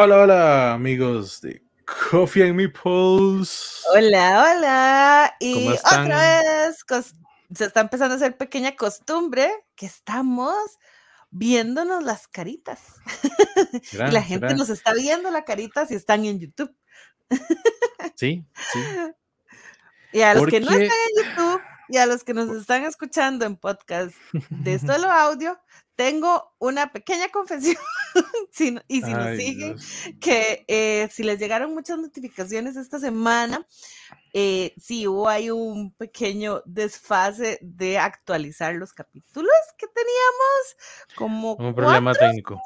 Hola, hola, amigos de Coffee and Meeples. Hola, hola. Y otra vez se está empezando a hacer pequeña costumbre que estamos viéndonos las caritas. La gente nos está viendo la carita si están en YouTube. Sí, sí. Y a los que no están en YouTube y a los que nos están escuchando en podcast de solo audio, tengo una pequeña confesión. Si y si nos siguen, Dios. que eh, si les llegaron muchas notificaciones esta semana, eh, sí hubo ahí un pequeño desfase de actualizar los capítulos que teníamos, como un problema técnico.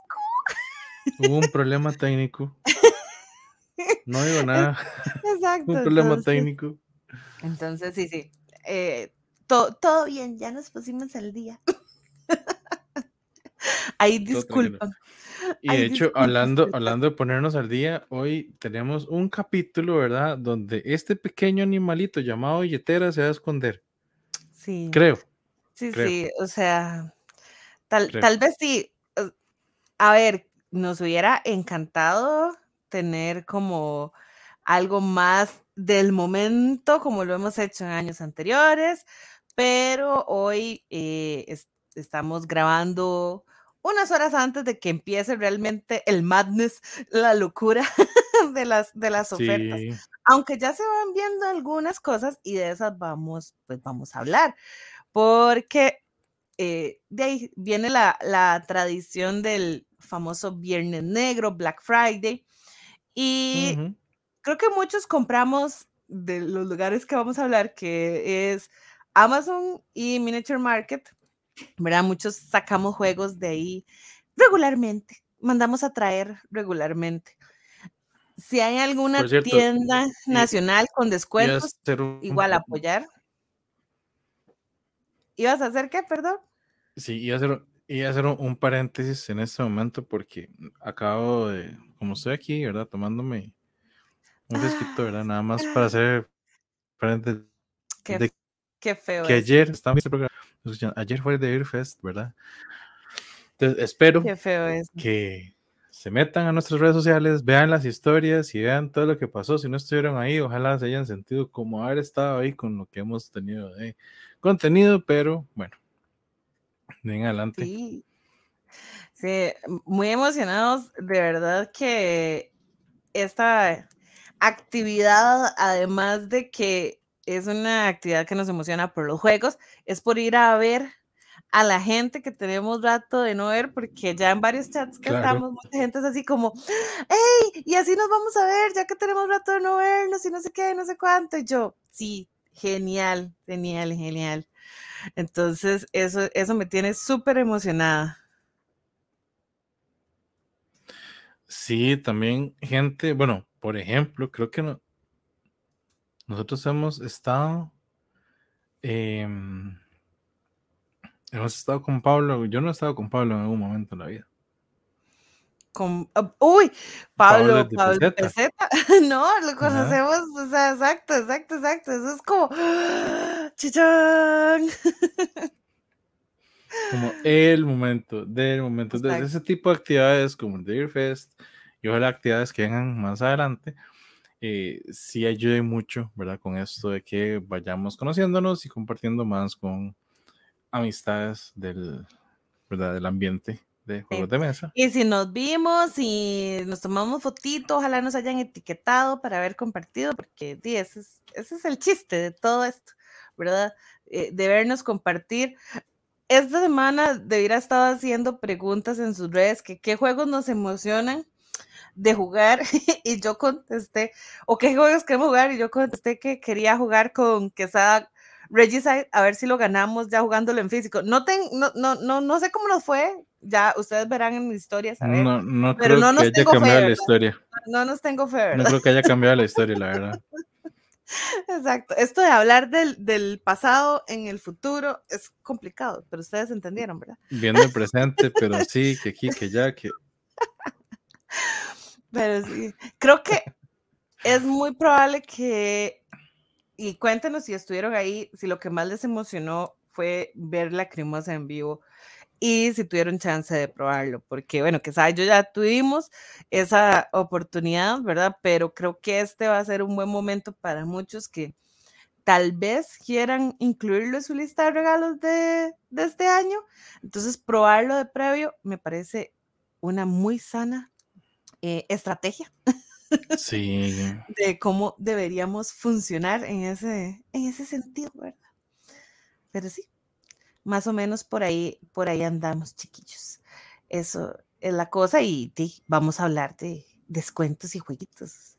Hubo un problema técnico. No digo nada. Exacto. Un problema entonces- técnico. Entonces, sí, sí. eh, to- todo bien, ya nos pusimos al día. Ahí disculpan. Y Ay, de hecho, hablando, hablando de ponernos al día, hoy tenemos un capítulo, ¿verdad? Donde este pequeño animalito llamado billetera se va a esconder. Sí. Creo. Sí, creo. sí, o sea, tal, Creo. tal vez sí. A ver, nos hubiera encantado tener como algo más del momento, como lo hemos hecho en años anteriores, pero hoy eh, es- estamos grabando unas horas antes de que empiece realmente el madness, la locura de las, de las ofertas Sí. aunque ya se van viendo algunas cosas y de esas vamos, pues vamos a hablar, porque eh, de ahí viene la, la tradición del famoso Viernes Negro, Black Friday, y creo que muchos compramos de los lugares que vamos a hablar, que es Amazon y Miniature Market, ¿verdad? Muchos sacamos juegos de ahí regularmente, mandamos a traer regularmente. Si hay alguna cierto, tienda nacional con descuentos, un- igual apoyar. ¿Ibas a hacer qué, perdón? Sí, iba a hacer, iba a hacer un, paréntesis en este momento porque acabo de, como estoy aquí, ¿verdad? Tomándome un fresquito, ¿verdad? Nada más para hacer paréntesis Qué, de qué feo que es. ayer, estaba viendo el programa, ayer fue el de Beer Fest, ¿verdad? Entonces, espero que se metan a nuestras redes sociales, vean las historias y vean todo lo que pasó. Si no estuvieron ahí, ojalá se hayan sentido como haber estado ahí con lo que hemos tenido de contenido, pero bueno, de en adelante. Sí. Sí, muy emocionados, de verdad que esta actividad, además de que es una actividad que nos emociona por los juegos, es por ir a ver a la gente que tenemos rato de no ver, porque ya en varios chats que Claro. estamos, mucha gente es así como, hey, y así nos vamos a ver, ya que tenemos rato de no vernos y no sé qué, no sé cuánto, y yo, sí, genial, genial, genial. Entonces, eso, eso me tiene súper emocionada. Sí, también gente, bueno, por ejemplo, creo que no, nosotros hemos estado, em, hemos estado con Pablo, yo no he estado con Pablo en algún momento en la vida. Con, ah, uy, Pablo Pablo, de Pablo Peseta. No, lo conocemos, o sea, exacto, exacto, exacto. Eso es como, chichán. como el momento, del momento. Exacto. ese tipo de actividades como el Deer Fest y ojalá actividades que vengan más adelante, eh, sí ayuden mucho, ¿verdad? Con esto de que vayamos conociéndonos y compartiendo más con amistades del, ¿verdad? Del ambiente de juegos de mesa. Y si nos vimos y nos tomamos fotito, ojalá nos hayan etiquetado para haber compartido, porque sí, ese es, ese es el chiste de todo esto, ¿verdad? Eh, de vernos compartir. Esta semana debiera estar haciendo preguntas en sus redes, que qué juegos nos emocionan de jugar y yo contesté, o qué juegos queremos jugar y yo contesté que quería jugar con Quesada Regicide, a ver si lo ganamos ya jugándolo en físico. No, ten, no, no, no, no sé cómo nos fue, ya ustedes verán en mis historias, a ver. No, no pero creo no nos que haya tengo fe. No nos tengo fe, No ¿verdad? creo que haya cambiado la historia, la verdad. Exacto. Esto de hablar del, del pasado en el futuro es complicado, pero ustedes entendieron, ¿verdad? Viendo el presente, pero sí, que aquí, que ya, que Pero sí, creo que es muy probable que, y cuéntenos si estuvieron ahí, si lo que más les emocionó fue ver la Lacrimosa en vivo. y si tuvieron chance de probarlo, porque bueno, que yo ya tuvimos esa oportunidad, ¿verdad? Pero creo que este va a ser un buen momento para muchos que tal vez quieran incluirlo en su lista de regalos de, de este año. Entonces, probarlo de previo me parece una muy sana eh, estrategia. Sí. de cómo deberíamos funcionar en ese, en ese sentido, ¿verdad? Pero sí, más o menos por ahí, por ahí andamos, chiquillos. Eso es la cosa y vamos a hablar de descuentos y jueguitos.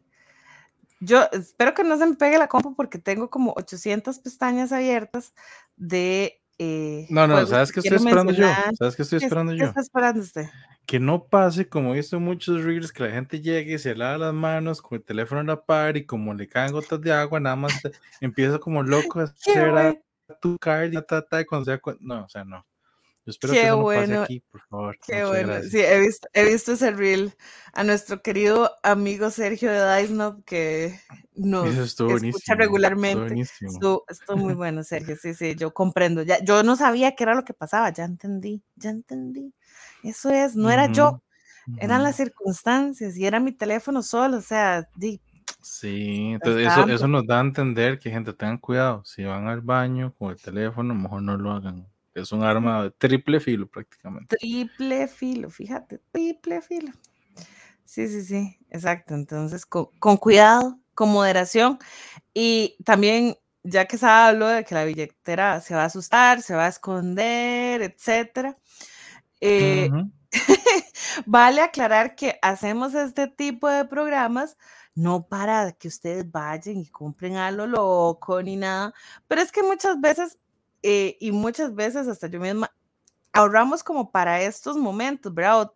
Yo espero que no se me pegue la compu porque tengo como 800 pestañas abiertas de... Eh, no, no, ¿sabes qué estoy esperando yo? ¿Sabes qué estoy esperando yo? ¿Qué está esperando usted? Que no pase como he visto en muchos reels, que la gente llegue y se lava las manos con el teléfono en la par y como le caen gotas de agua, nada más empieza como loco a hacer tu card y ta, ta, cuando sea, no, o sea, no. Yo espero que eso no pase aquí, por favor. Qué bueno. Sí, he visto, he visto ese reel a nuestro querido amigo Sergio de Dice que nos escucha regularmente. Estuvo, estuvo, muy bueno, Sergio. Sí, sí, yo comprendo. Ya, yo no sabía qué era lo que pasaba, ya entendí, ya entendí. Eso es, no era yo, eran las circunstancias y era mi teléfono solo, o sea, di, Sí, entonces eso, eso nos da a entender que gente tengan cuidado, si van al baño con el teléfono, mejor no lo hagan. Es un arma de triple filo prácticamente. Triple filo, fíjate, triple filo. Sí, sí, sí, exacto. Entonces, con, con cuidado, con moderación. Y también, ya que se habló de que la billetera se va a asustar, se va a esconder, etcétera. Eh, vale aclarar que hacemos este tipo de programas no para que ustedes vayan y compren a lo loco ni nada, pero es que muchas veces, eh, y muchas veces hasta yo misma, ahorramos como para estos momentos, ¿verdad?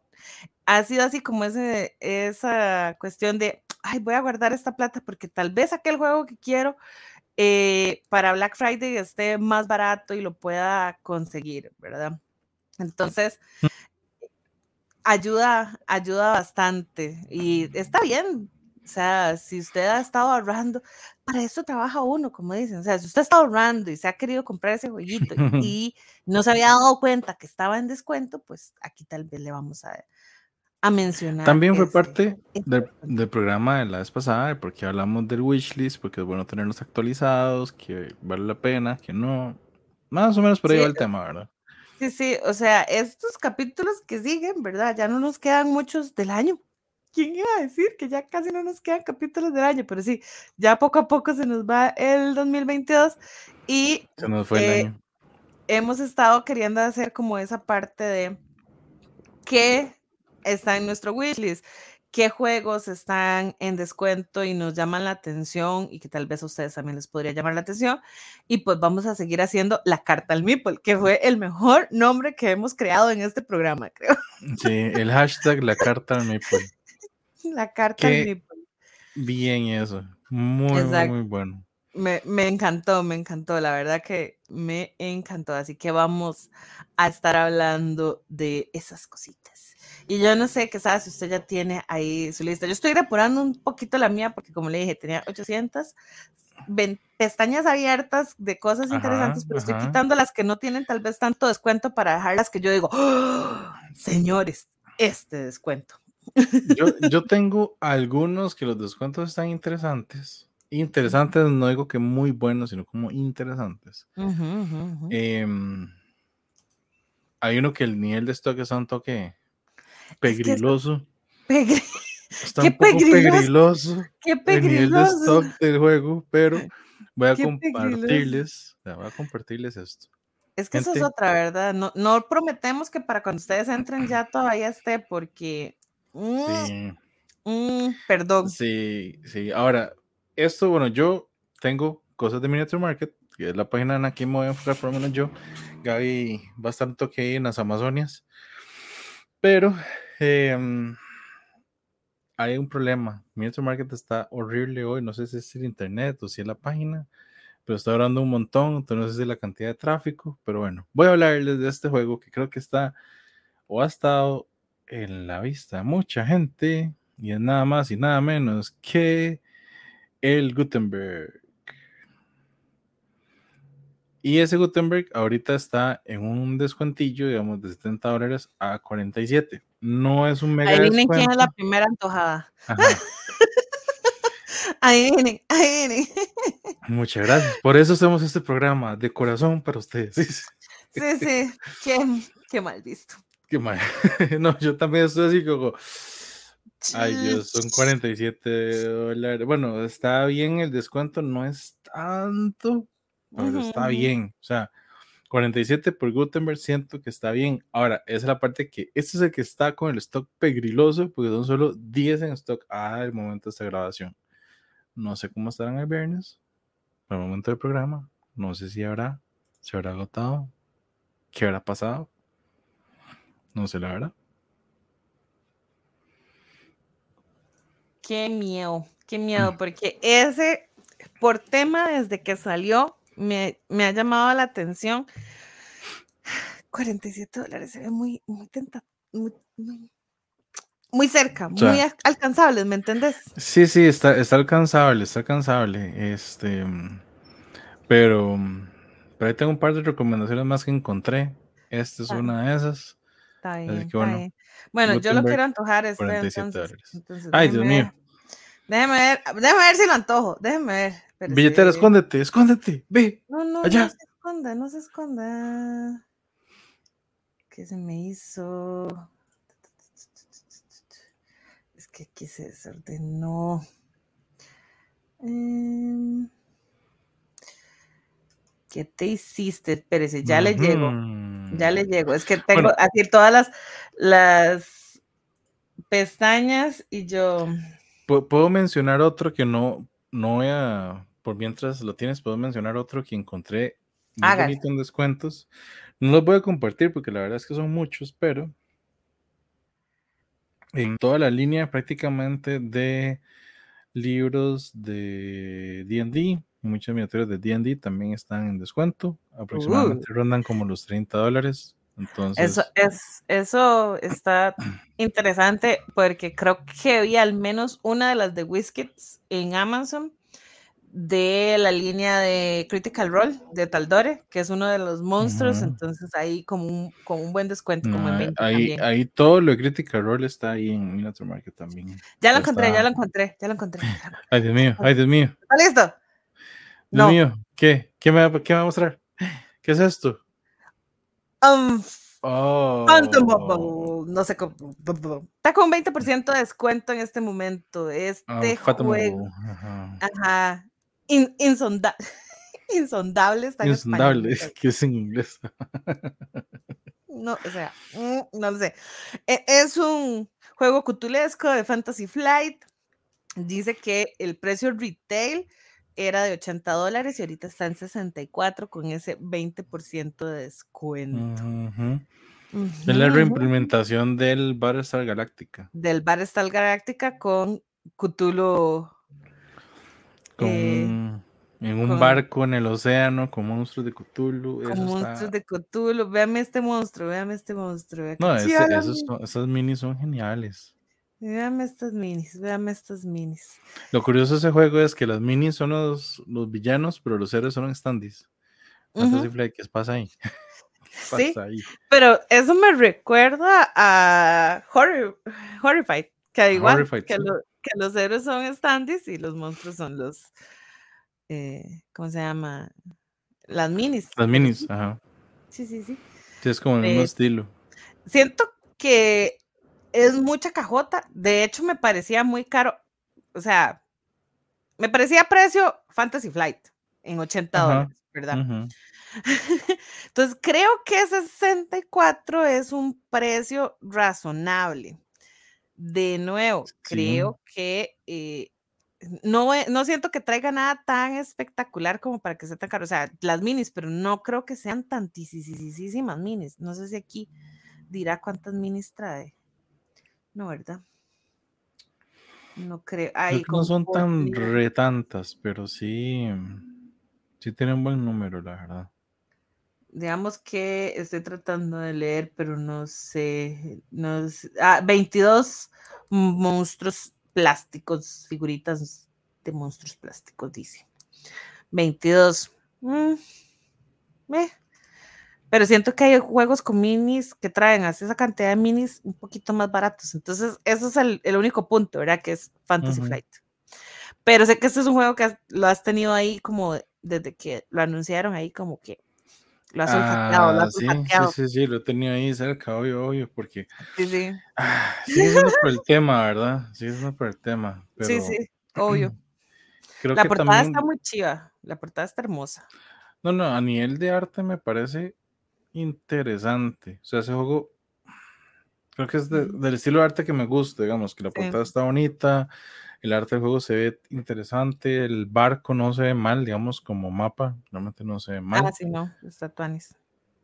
ha sido así como ese, esa cuestión de, ay, voy a guardar esta plata porque tal vez aquel juego que quiero eh, para Black Friday esté más barato y lo pueda conseguir, ¿verdad? Entonces, mm. ayuda, ayuda bastante y está bien, o sea, si usted ha estado ahorrando, para eso trabaja uno, como dicen. O sea, si usted ha estado ahorrando y se ha querido comprar ese jueguito y no se había dado cuenta que estaba en descuento, pues aquí tal vez le vamos a, a mencionar. También fue parte del, programa de la vez pasada, porque hablamos del wishlist, porque es bueno tenerlos actualizados, que vale la pena, que no. Más o menos por ahí va el tema, ¿verdad? Sí, sí, o sea, estos capítulos que siguen, ¿verdad? Ya no nos quedan muchos del año. ¿Quién iba a decir que ya casi no nos quedan capítulos del año? Pero sí, ya poco a poco se nos va el 2022 y se nos fue el eh, año. hemos estado queriendo hacer como esa parte de qué está en nuestro wishlist, qué juegos están en descuento y nos llaman la atención y que tal vez a ustedes también les podría llamar la atención. Y pues vamos a seguir haciendo la carta al Meeple, que fue el mejor nombre que hemos creado en este programa, creo. Sí, el hashtag la carta al Meeple. La carta Bien eso. Muy, muy bueno. Me, me, encantó, me encantó, la verdad que me encantó. Así que vamos a estar hablando de esas cositas. Y yo no sé qué sabe si usted ya tiene ahí su lista. Yo estoy depurando un poquito la mía porque como le dije, tenía 800 pestañas abiertas de cosas interesantes, pero estoy quitando las que no tienen tal vez tanto descuento para dejarlas que yo digo, ¡Oh, señores, este descuento. Yo, tengo algunos que los descuentos están interesantes. Interesantes, no digo que muy buenos, sino como interesantes. Em, hay uno que el nivel de stock es un toque pegriloso. está un poco pegriloso. el nivel de stock del juego, pero voy a compartirles, voy a compartirles esto. Es que eso es otra, ¿verdad? No, no prometemos que para cuando ustedes entren ya todavía esté, porque Sí. Mm, mm, perdón. Sí, sí. Ahora, esto, bueno, yo tengo cosas de Miniature Market, que es la página en la que me voy a enfocar, por lo menos yo. Gaby bastante que en las Amazonias. Pero em, hay un problema. Miniature Market está horrible hoy. No sé si es el internet o si es la página, pero está hablando un montón. Entonces no sé si es la cantidad de tráfico. Pero bueno, voy a hablarles de este juego que creo que está o ha estado en la vista mucha gente y es nada más y nada menos que el Gutenberg. Y ese Gutenberg ahorita está en un descuentillo, digamos, de 70 dólares a 47. No es un mega Ahí viene quién es la primera antojada. Ahí viene, ahí viene. Muchas gracias. Por eso hacemos este programa de corazón para ustedes. Sí, sí, qué, qué mal visto. Qué mal. No, yo también estoy así como. Ay, Dios, son 47 dólares. Bueno, está bien el descuento, no es tanto, pero está bien. O sea, 47 por Gutenberg siento que está bien. Ahora, esa es la parte que este es el que está con el stock pegriloso, porque son solo 10 en stock al momento de esta grabación. No sé cómo estarán el viernes, al momento del programa. No sé si habrá, se habrá agotado, qué habrá pasado. No sé la verdad. Qué miedo, qué miedo, porque ese, por tema desde que salió, me, me ha llamado la atención. 47 dólares se ve muy, muy tenta, muy, muy, muy cerca, sea, muy al- alcanzable, ¿me entendés? Sí, sí, está, está alcanzable, está alcanzable. Este, mm, pero, mm, pero ahí tengo un par de recomendaciones más que encontré. Esta es Ah. una de esas. Está Así bien, que está bueno, bien. Bueno, yo lo quiero antojar este 47 entonces. entonces Ay, Dios mío. Déjeme ver, déjeme ver si lo antojo, déjeme ver. espérese. Billetera, escóndete, escóndete, ve. No, no, allá. no se esconda, no se esconda. ¿Qué se me hizo? Es que aquí se desordenó. Em, ¿Qué te hiciste? Espérese, ya le llego, ya le llego. Es que tengo Bueno. así todas las, las pestañas y yo. Pu- Puedo mencionar otro que no, no voy a, por mientras lo tienes, puedo mencionar otro que encontré muy bonito en descuentos. No los voy a compartir porque la verdad es que son muchos, pero en toda la línea prácticamente de libros de D&D, muchas miniaturas de D&D también están en descuento, aproximadamente rondan como los 30 dólares. Entonces, Eso, es, eso está interesante porque creo que vi al menos una de las de Whiskets en Amazon de la línea de Critical Role de Taldore, que es uno de los monstruos, Ujú. entonces ahí como un, con un buen descuento, como en no, 20 ahí, también. ahí todo lo de Critical Role está ahí en Miniature Market también. ya lo encontré, ya está. lo encontré, ya lo encontré. ya lo encontré. Ay, Dios mío, ay, Dios mío, ¿Está listo? Dios No. mío, ¿qué? ¿Qué me, va, ¿Qué me va a mostrar? ¿Qué es esto? Um, Oh, Phantom no sé cómo. Está con 20% de descuento en este momento. ah, Este Phantom juego. Ajá. Ajá. In- insonda- insondable está en Insondable, español. que es en inglés. No, o sea, mm, no lo sé. E- Es un juego cutulesco de Fantasy Flight. Dice que el precio retail era de 80 dólares y ahorita está en 64 con ese 20% de descuento. Ujú. Es la reimplementación del Battlestar Galactica. Del Battlestar Galactica con Cthulhu. Con eh, un- en un con- barco en el océano con monstruos de Cthulhu. con monstruos está... de Cthulhu. Véame este monstruo, véame este monstruo. No, ese- esos esas minis son geniales. Véame estas minis, véame estas minis. Lo curioso de ese juego es que las minis son los, los villanos, pero los héroes son standees. Ujú, Flight, ¿qué pasa ahí? ¿Qué Sí, pasa ahí? pero eso me recuerda a Horri- Horrified, que al igual Horrified, que, sí. lo- que los héroes son standees y los monstruos son los, eh, ¿cómo se llama? Las minis. Las minis, sí, ajá. Sí, sí, sí. Sí, es como el mismo Eh, estilo. Siento que es mucha cajota. De hecho, me parecía muy caro. O sea, me parecía precio Fantasy Flight en 80 Ajá, dólares, ¿verdad? Entonces, creo que 64 es un precio razonable. De nuevo, Sí. creo que eh, no, no siento que traiga nada tan espectacular como para que sea tan caro. O sea, las minis, pero no creo que sean tantísimas minis. No sé si aquí dirá cuántas minis trae. No, ¿verdad? No creo. Ay, no son tan Portland. re tantas, pero sí, sí tienen un buen número, la verdad. Digamos que estoy tratando de leer, pero no sé. No sé- ah, 22 monstruos plásticos, figuritas de monstruos plásticos, dice. 22. mm, Pero siento que hay juegos con minis que traen así esa cantidad de minis un poquito más baratos. Entonces, eso es el, el único punto, ¿verdad? Que es Fantasy Flight. Pero sé que este es un juego que lo has tenido ahí como desde que lo anunciaron ahí como que lo has olfateado, lo Ah, has sí, olfateado. sí, sí, sí, lo he tenido ahí cerca, obvio, obvio, porque Sí, sí, ah, sigue siendo por el tema, ¿verdad? Sigue siendo por el tema, pero sí, sí, obvio. creo La que portada también, está muy chiva, la portada está hermosa. no, no, a nivel de arte me parece interesante, o sea, ese juego creo que es de- del estilo de arte que me gusta, digamos, que la Sí. portada está bonita, el arte del juego se ve interesante, el barco no se ve mal, digamos, como mapa, realmente no se ve mal. Ah, sí, no, está tuanis.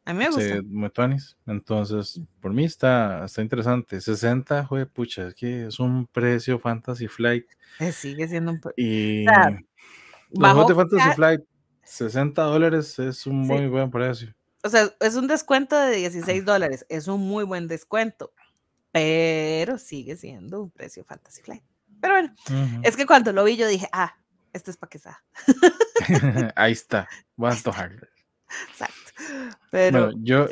A mí me gusta. muy tuanis. Entonces, por mí está, está interesante. 60, joder, pucha, es que es un precio Fantasy Flight. Eh, sigue siendo un... po- Y sea, los juegos de Fantasy Flight, 60 dólares es un Sí. muy buen precio. O sea, es un descuento de 16 dólares. Es un muy buen descuento. Pero sigue siendo un precio Fantasy Flight. Pero bueno, es que cuando lo vi yo dije, ah, esto es para que sea. Ahí está, voy a antojarlo. Exacto. Pero Bueno, yo,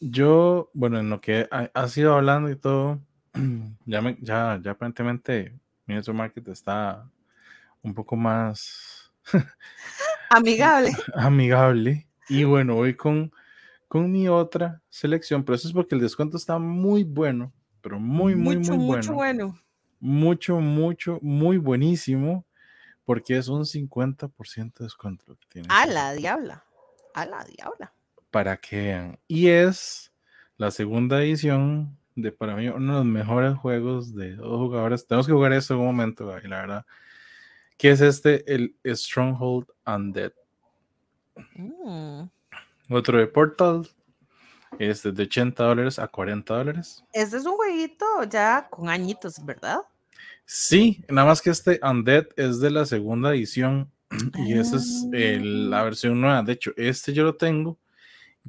yo, bueno, en lo que ha, ha sido hablando y todo, ya, me, ya, ya aparentemente Ministro Market está un poco más amigable. amigable. Y bueno, voy con, con mi otra selección, pero eso es porque el descuento está muy bueno, pero muy, muy, mucho, muy mucho bueno. bueno. Mucho, mucho, muy buenísimo, porque es un 50% de descuento que tiene. A la diabla. A la diabla. para que vean. Y es la segunda edición de para mí uno de los mejores juegos de dos jugadores. Tenemos que jugar esto en un momento, la verdad. Que es este, el Stronghold Undead. Mm. Otro de Portal. Este de 80 dólares a 40 dólares. Este es un jueguito ya con añitos, ¿verdad? Sí, nada más que este Undead es de la segunda edición. Y esa es el- la versión nueva. De hecho, este yo lo tengo.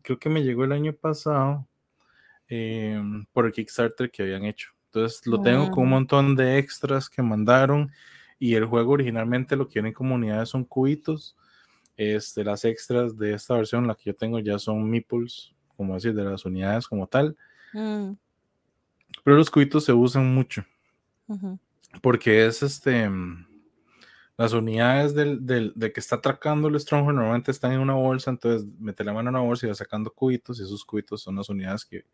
Creo que me llegó el año pasado. eh, por el Kickstarter que habían hecho. Entonces lo tengo con un Mm. montón de extras que mandaron y el juego originalmente lo que en comunidades son cubitos. Este, las extras de esta versión, la que yo tengo ya son meeples, como decir, de las unidades como tal. Mm, Pero los cubitos se usan mucho porque es este. mm, Las unidades del, del, del que está atracando el Stronghold normalmente están en una bolsa, entonces mete la mano en una bolsa y va sacando cubitos, y esos cubitos son las unidades que,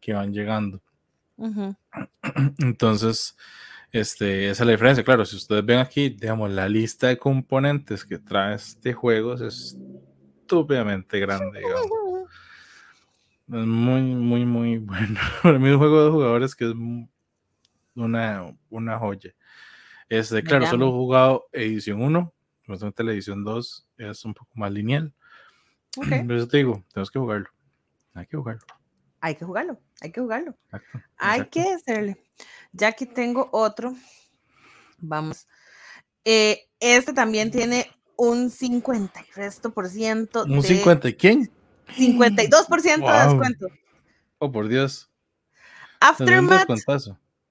que van llegando. Entonces, este, esa es la diferencia. Claro, si ustedes ven aquí, digamos, la lista de componentes que trae este juego es estúpidamente grande, digamos. Es muy, muy, muy bueno. Para mí, un juego de jugadores que es una, una joya. Este, claro, solo he jugado edición 1, justamente la edición 2 es un poco más lineal. Ok, Pero eso te digo, tenemos que jugarlo. Hay que jugarlo. Hay que jugarlo, hay que jugarlo. Exacto, Hay que hacerle. Ya aquí tengo otro. Vamos. Eh, este también tiene un 50 y resto por ciento Un de 50, ¿quién? 52% de Wow. descuento. Oh, por Dios. ¿De dónde Aftermath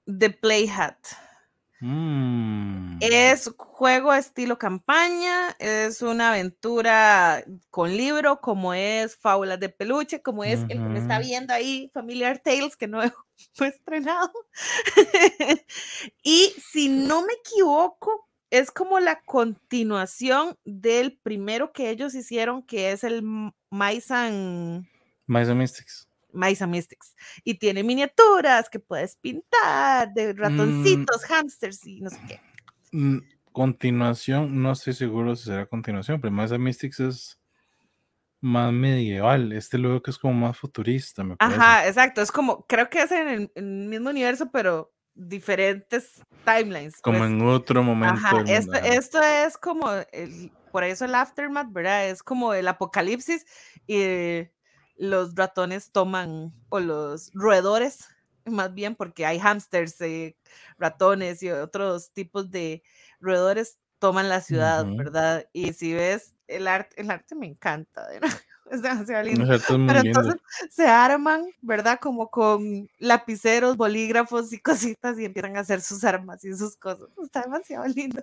de Playhat. Mm. Es juego estilo campaña, es una aventura con libro, como es Fábulas de Peluche, como es el que me está viendo ahí, Familiar Tales, que no he, no he estrenado. y si no me equivoco, es como la continuación del primero que ellos hicieron, que es el M- Mice and, Mice and Mystics. And Mystics. Y tiene miniaturas que puedes pintar de ratoncitos, hamsters y no sé qué. Mm, Continuación, no estoy seguro si será continuación, pero and Mystics es más medieval. Este veo que es como más futurista, me parece. Ajá, exacto. Es como, creo que es en el, en el mismo universo, pero diferentes timelines. Como pues. en otro momento. Ajá, esto, esto es como, el, por eso el aftermath, ¿verdad? Es como el apocalipsis y los ratones toman, o los roedores, más bien, porque hay hamsters, eh, ratones y otros tipos de roedores toman la ciudad. ¿verdad? Y si ves el arte, el arte me encanta. ¿verdad? es demasiado lindo. Pero entonces se arman, ¿verdad? Como con lapiceros, bolígrafos y cositas y empiezan a hacer sus armas y sus cosas. Está demasiado lindo.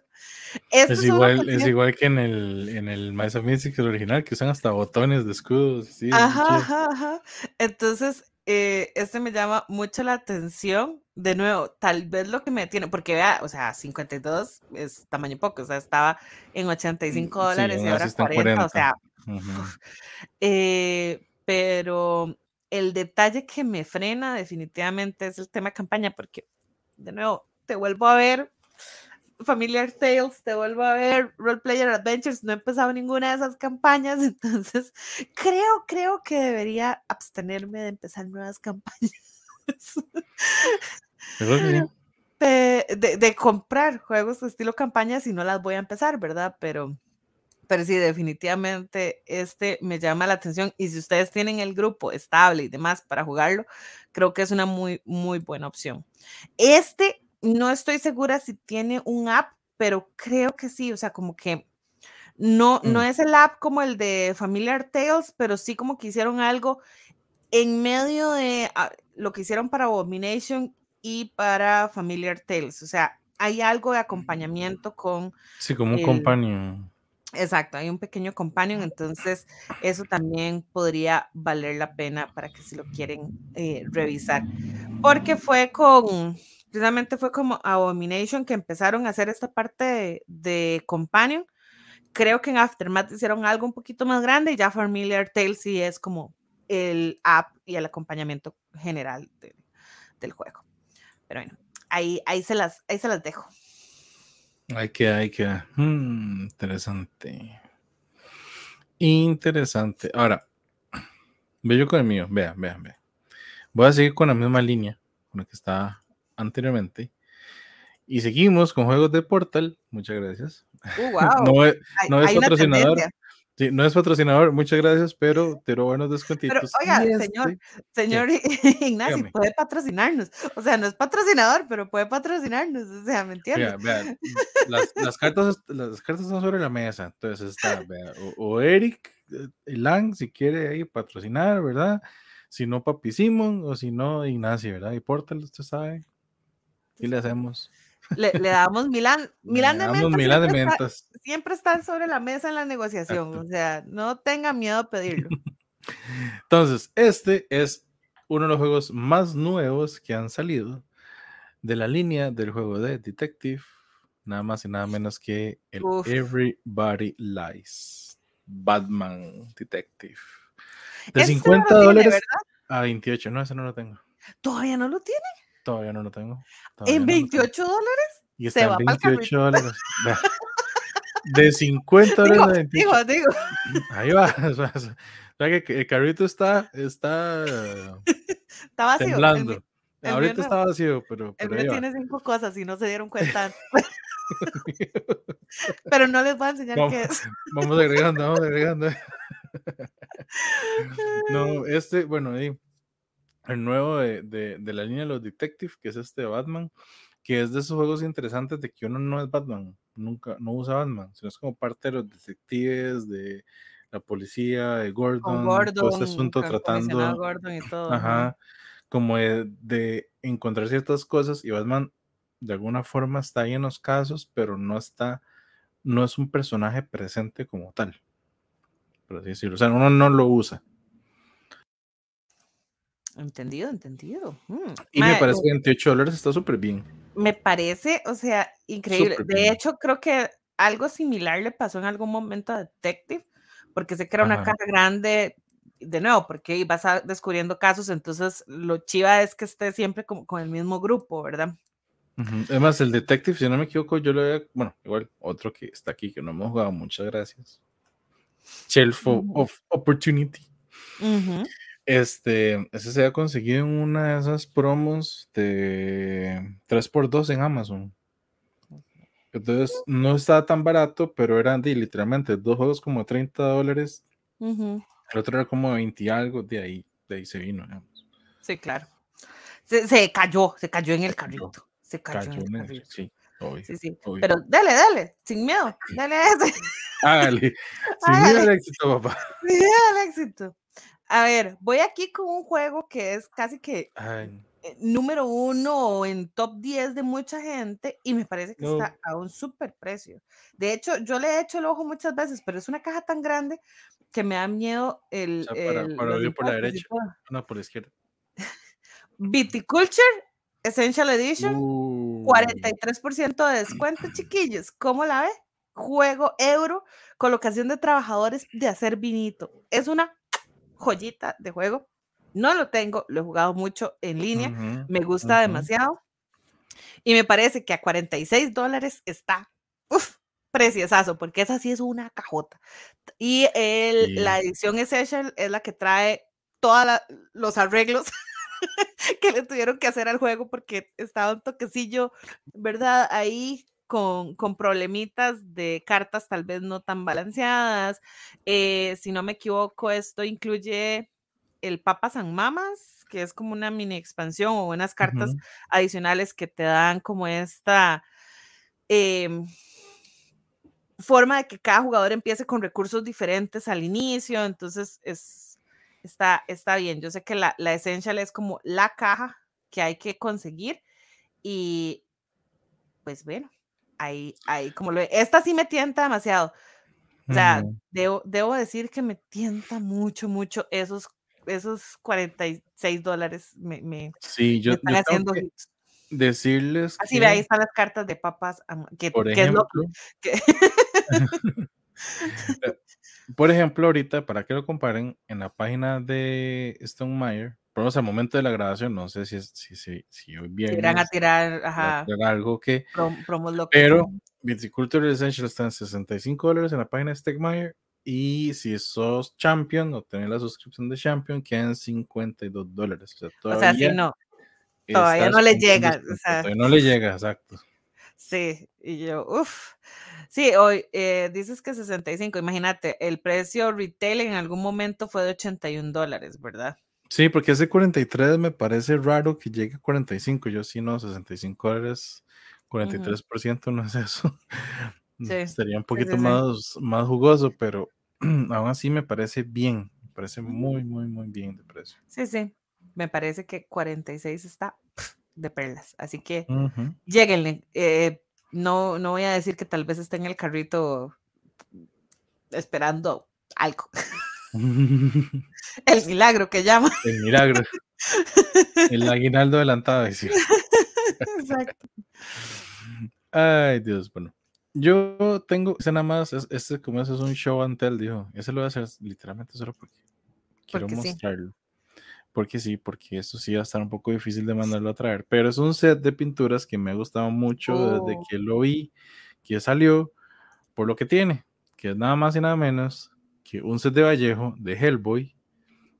es, igual, es igual que en el, en el Maestro Mystics original, que usan hasta botones de escudos. Sí, ajá, ajá, ajá. Entonces, eh, este me llama mucho la atención. De nuevo, tal vez lo que me tiene, porque vea, o sea, 52 es tamaño poco, o sea, estaba en 85 mm, dólares y ahora 40, o sea, eh, pero el detalle que me frena definitivamente es el tema campaña, porque de nuevo, te vuelvo a ver Familiar Tales, te vuelvo a ver Role Player Adventures, no he empezado ninguna de esas campañas, entonces creo, creo que debería abstenerme de empezar nuevas campañas. De, de, comprar juegos de estilo campaña si no las voy a empezar, ¿verdad? Pero, pero sí, definitivamente este me llama la atención y si ustedes tienen el grupo estable y demás para jugarlo, creo que es una muy, muy buena opción. Este no estoy segura si tiene un app, pero creo que sí, o sea, como que no, no mm. es el app como el de Familiar Tales, pero sí como que hicieron algo en medio de ah, lo que hicieron para Abomination y para Familiar Tales. O sea, hay algo de acompañamiento con... Sí, como un companion. Exacto, hay un pequeño companion, entonces eso también podría valer la pena para que si lo quieren eh, revisar. Porque fue con, precisamente fue como Abomination que empezaron a hacer esta parte de, Companion. Creo que en Aftermath hicieron algo un poquito más grande y ya Familiar Tales sí es como el app y el acompañamiento general del juego. Pero bueno, ahí, ahí, se las, ahí se las dejo. Hay que, hay que. Hmm, interesante. Interesante. Ahora, ve yo con el mío. Vean, vean, vean. Voy a seguir con la misma línea con la que estaba anteriormente. Y seguimos con juegos de Portal. Muchas gracias. Uh, no es, patrocinador. No es patrocinador, muchas gracias, pero te lo buenos descuentitos. Pero, oiga, señor, señor Ignacio, puede patrocinarnos. O sea, no es patrocinador, pero puede patrocinarnos. O sea, ¿me entiendes? las, cartas, las cartas están sobre la mesa. Entonces está, o, Eric eh, Lang, si quiere ahí patrocinar, ¿verdad? Si no, Papi Simon, o si no, Ignacio, ¿verdad? Y Portal, usted sabe. ¿Qué le hacemos? Le, damos Milán. Milán de mentas. Milán de mentas. siempre está sobre la mesa en la negociación. O sea, no tenga miedo a pedirlo. Entonces, este es uno de los juegos más nuevos que han salido de la línea del juego de Detective, nada más y nada menos que el Everybody Lies, Batman Detective. De 50 dólares a 28, no, ese no lo tengo. ¿Todavía no lo tiene? Todavía no lo tengo. ¿En 28 dólares? Y está en 28 dólares. De 50 dólares digo, a 28. Digo, digo. Ahí va. O sea, que el carrito está, está, está vacío. Temblando. Ahorita está vacío, pero. pero el tiene cinco cosas y no se dieron cuenta. pero no les voy a enseñar vamos, qué es. Vamos agregando, vamos agregando. no, este, bueno, ahí el nuevo de, de, la línea de los Detective, que es este Batman, que es de esos juegos interesantes de que uno no es Batman, nunca, no usa Batman, sino es como parte de los detectives, de la policía, de Gordon, todo ese asunto tratando, Gordon y todo, ajá, como de, de, encontrar ciertas cosas y Batman de alguna forma está ahí en los casos, pero no está, no es un personaje presente como tal, por así decirlo, o sea, uno no lo usa. Entendido, entendido. Mm, y me parece que 28 dólares está súper bien. Me parece, o sea, increíble. de hecho, creo que algo similar le pasó en algún momento a Detective, porque se crea una caja grande, de nuevo, porque vas a, descubriendo casos, entonces lo chiva es que esté siempre como con el mismo grupo, ¿verdad? Además, el Detective, si no me equivoco, yo lo había, bueno, igual otro que está aquí, que no hemos jugado, muchas gracias. Shelf of Opportunity. Este, ese se ha conseguido en una de esas promos de 3x2 en Amazon. Entonces, no estaba tan barato, pero eran literalmente dos juegos como 30 dólares. El otro era como 20 y algo, de ahí, de ahí se vino. Sí, claro. Se, cayó, se cayó en el carrito. Se cayó, en el carrito. Sí, sí, sí. Pero dale, dale, sin miedo, dale ese. Hágale, sin miedo al éxito, papá. Sin miedo al éxito. A ver, voy aquí con un juego que es casi que eh, número uno en top 10 de mucha gente y me parece que está a un super precio. De hecho, yo le he hecho el ojo muchas veces, pero es una caja tan grande que me da miedo el. para, por la derecha, no por la izquierda. Viticulture Essential Edition, 43% uh. de descuento, chiquillos. ¿Cómo la ve? Juego euro, colocación de trabajadores de hacer vinito. Es una joyita de juego. No lo tengo, lo he jugado mucho en línea, me gusta demasiado. Y me parece que a 46 dólares está uf, preciosazo, porque esa sí es una cajota. Y el, la edición Essential es la que trae todos los arreglos que le tuvieron que hacer al juego porque estaba un toquecillo, ¿verdad? Ahí con, con, problemitas de cartas tal vez no tan balanceadas. Eh, si no me equivoco, esto incluye el Papa San Mamas, que es como una mini expansión o unas cartas adicionales que te dan como esta em, forma de que cada jugador empiece con recursos diferentes al inicio. Entonces es, está, está bien. Yo sé que la, la Essential es como la caja que hay que conseguir y pues bueno, ahí, ahí, como lo esta sí me tienta demasiado. O sea, debo, debo, decir que me tienta mucho, mucho esos, esos 46 dólares. Me, me, sí, yo, están haciendo decirles. Así ve, ahí están las cartas de papas. Que, por ejemplo, eh, por ejemplo, ahorita, para que lo comparen, en la página de Stone Meyer, pero al momento de la grabación, no sé si, si, si, si hoy bien. Irán a tirar, ajá, algo que. locos. Pero Viticulture Essential está en 65 dólares en la página de Stegmaier. Y si sos Champion o tenés la suscripción de Champion, quedan 52 dólares. O sea, si no. Todavía no le llega. O sea, todavía no le llega, exacto. Sí, y yo, uff. Sí, hoy eh, dices que 65. Imagínate, el precio retail en algún momento fue de 81 dólares, ¿verdad? Sí, porque ese 43 me parece raro que llegue a 45. Yo sí, no, 65 dólares, 43% no es eso. Sí, Sería un poquito más, más jugoso, pero aún así me parece bien. Me parece muy, muy, muy bien de precio. Sí, sí. Me parece que 46 está de perlas. Así que lleguenle. Eh, no, no voy a decir que tal vez esté en el carrito esperando algo. El milagro que llama. El milagro. El aguinaldo adelantado. Exacto. Ay, Dios, bueno. Yo tengo, ese nada más, este como ese es un show and tell, dijo. Ese lo voy a hacer literalmente solo porque quiero mostrarlo. Porque sí, porque eso sí va a estar un poco difícil de mandarlo a traer. Pero es un set de pinturas que me ha gustado mucho desde oh. que lo vi, que salió, por lo que tiene, que es nada más y nada menos que un set de Vallejo de Hellboy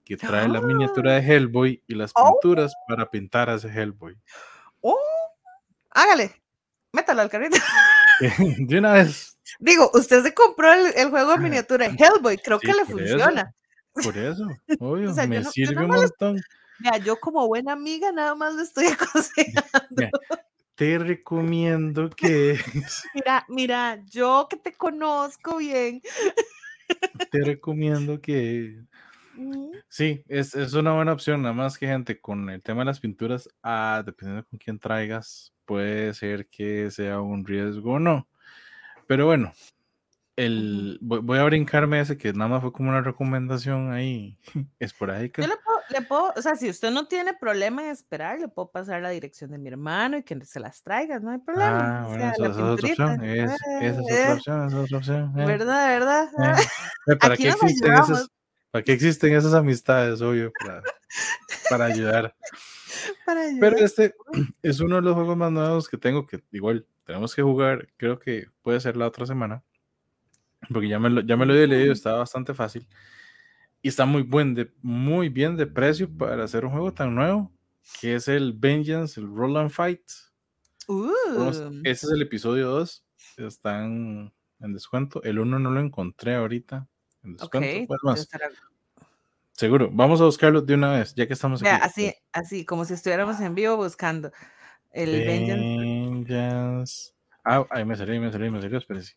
que trae la miniatura de ¡Ah! Hellboy y las pinturas oh. para pintar a ese Hellboy. Oh, hágale, métalo al carrito. de una vez. Digo, usted se compró el, juego de miniatura de Hellboy, creo que le funciona. por eso, obvio, me sirve un montón. Mira, yo como buena amiga nada más lo estoy aconsejando. te recomiendo que... Mira, mira, yo que te conozco bien, te recomiendo que sí, es, es, una buena opción, nada más que gente con el tema de las pinturas, ah, dependiendo con quién traigas, puede ser que sea un riesgo o no. Pero bueno, el, voy, a brincarme ese que nada más fue como una recomendación ahí esporádica. Yo le puedo, le puedo, o sea, si usted no tiene problema en esperar, le puedo pasar la dirección de mi hermano y que se las traiga, no hay problema. Ah, bueno, esa, es otra opción. Es, esa es otra eh, opción, esa es otra opción. Eh. ¿Verdad, verdad? Eh, ¿Para, qué existen esas, ¿Para qué existen esas amistades, obvio? Para, para ayudar. Para ayudar. Pero este es uno de los juegos más nuevos que tengo que igual tenemos que jugar, creo que puede ser la otra semana porque ya me lo, ya me lo he leído, está bastante fácil. Y está muy, buen de, muy bien de precio para hacer un juego tan nuevo, que es el Vengeance, el Roll and Fight. Este es el episodio 2, están en descuento. El 1 no lo encontré ahorita en descuento. Pues Seguro, vamos a buscarlo de una vez, ya que estamos aquí. Así, así, como si estuviéramos en vivo buscando el Vengeance. Vengeance. Ah, ahí me salió, ahí me salió, ahí me salió, espérese.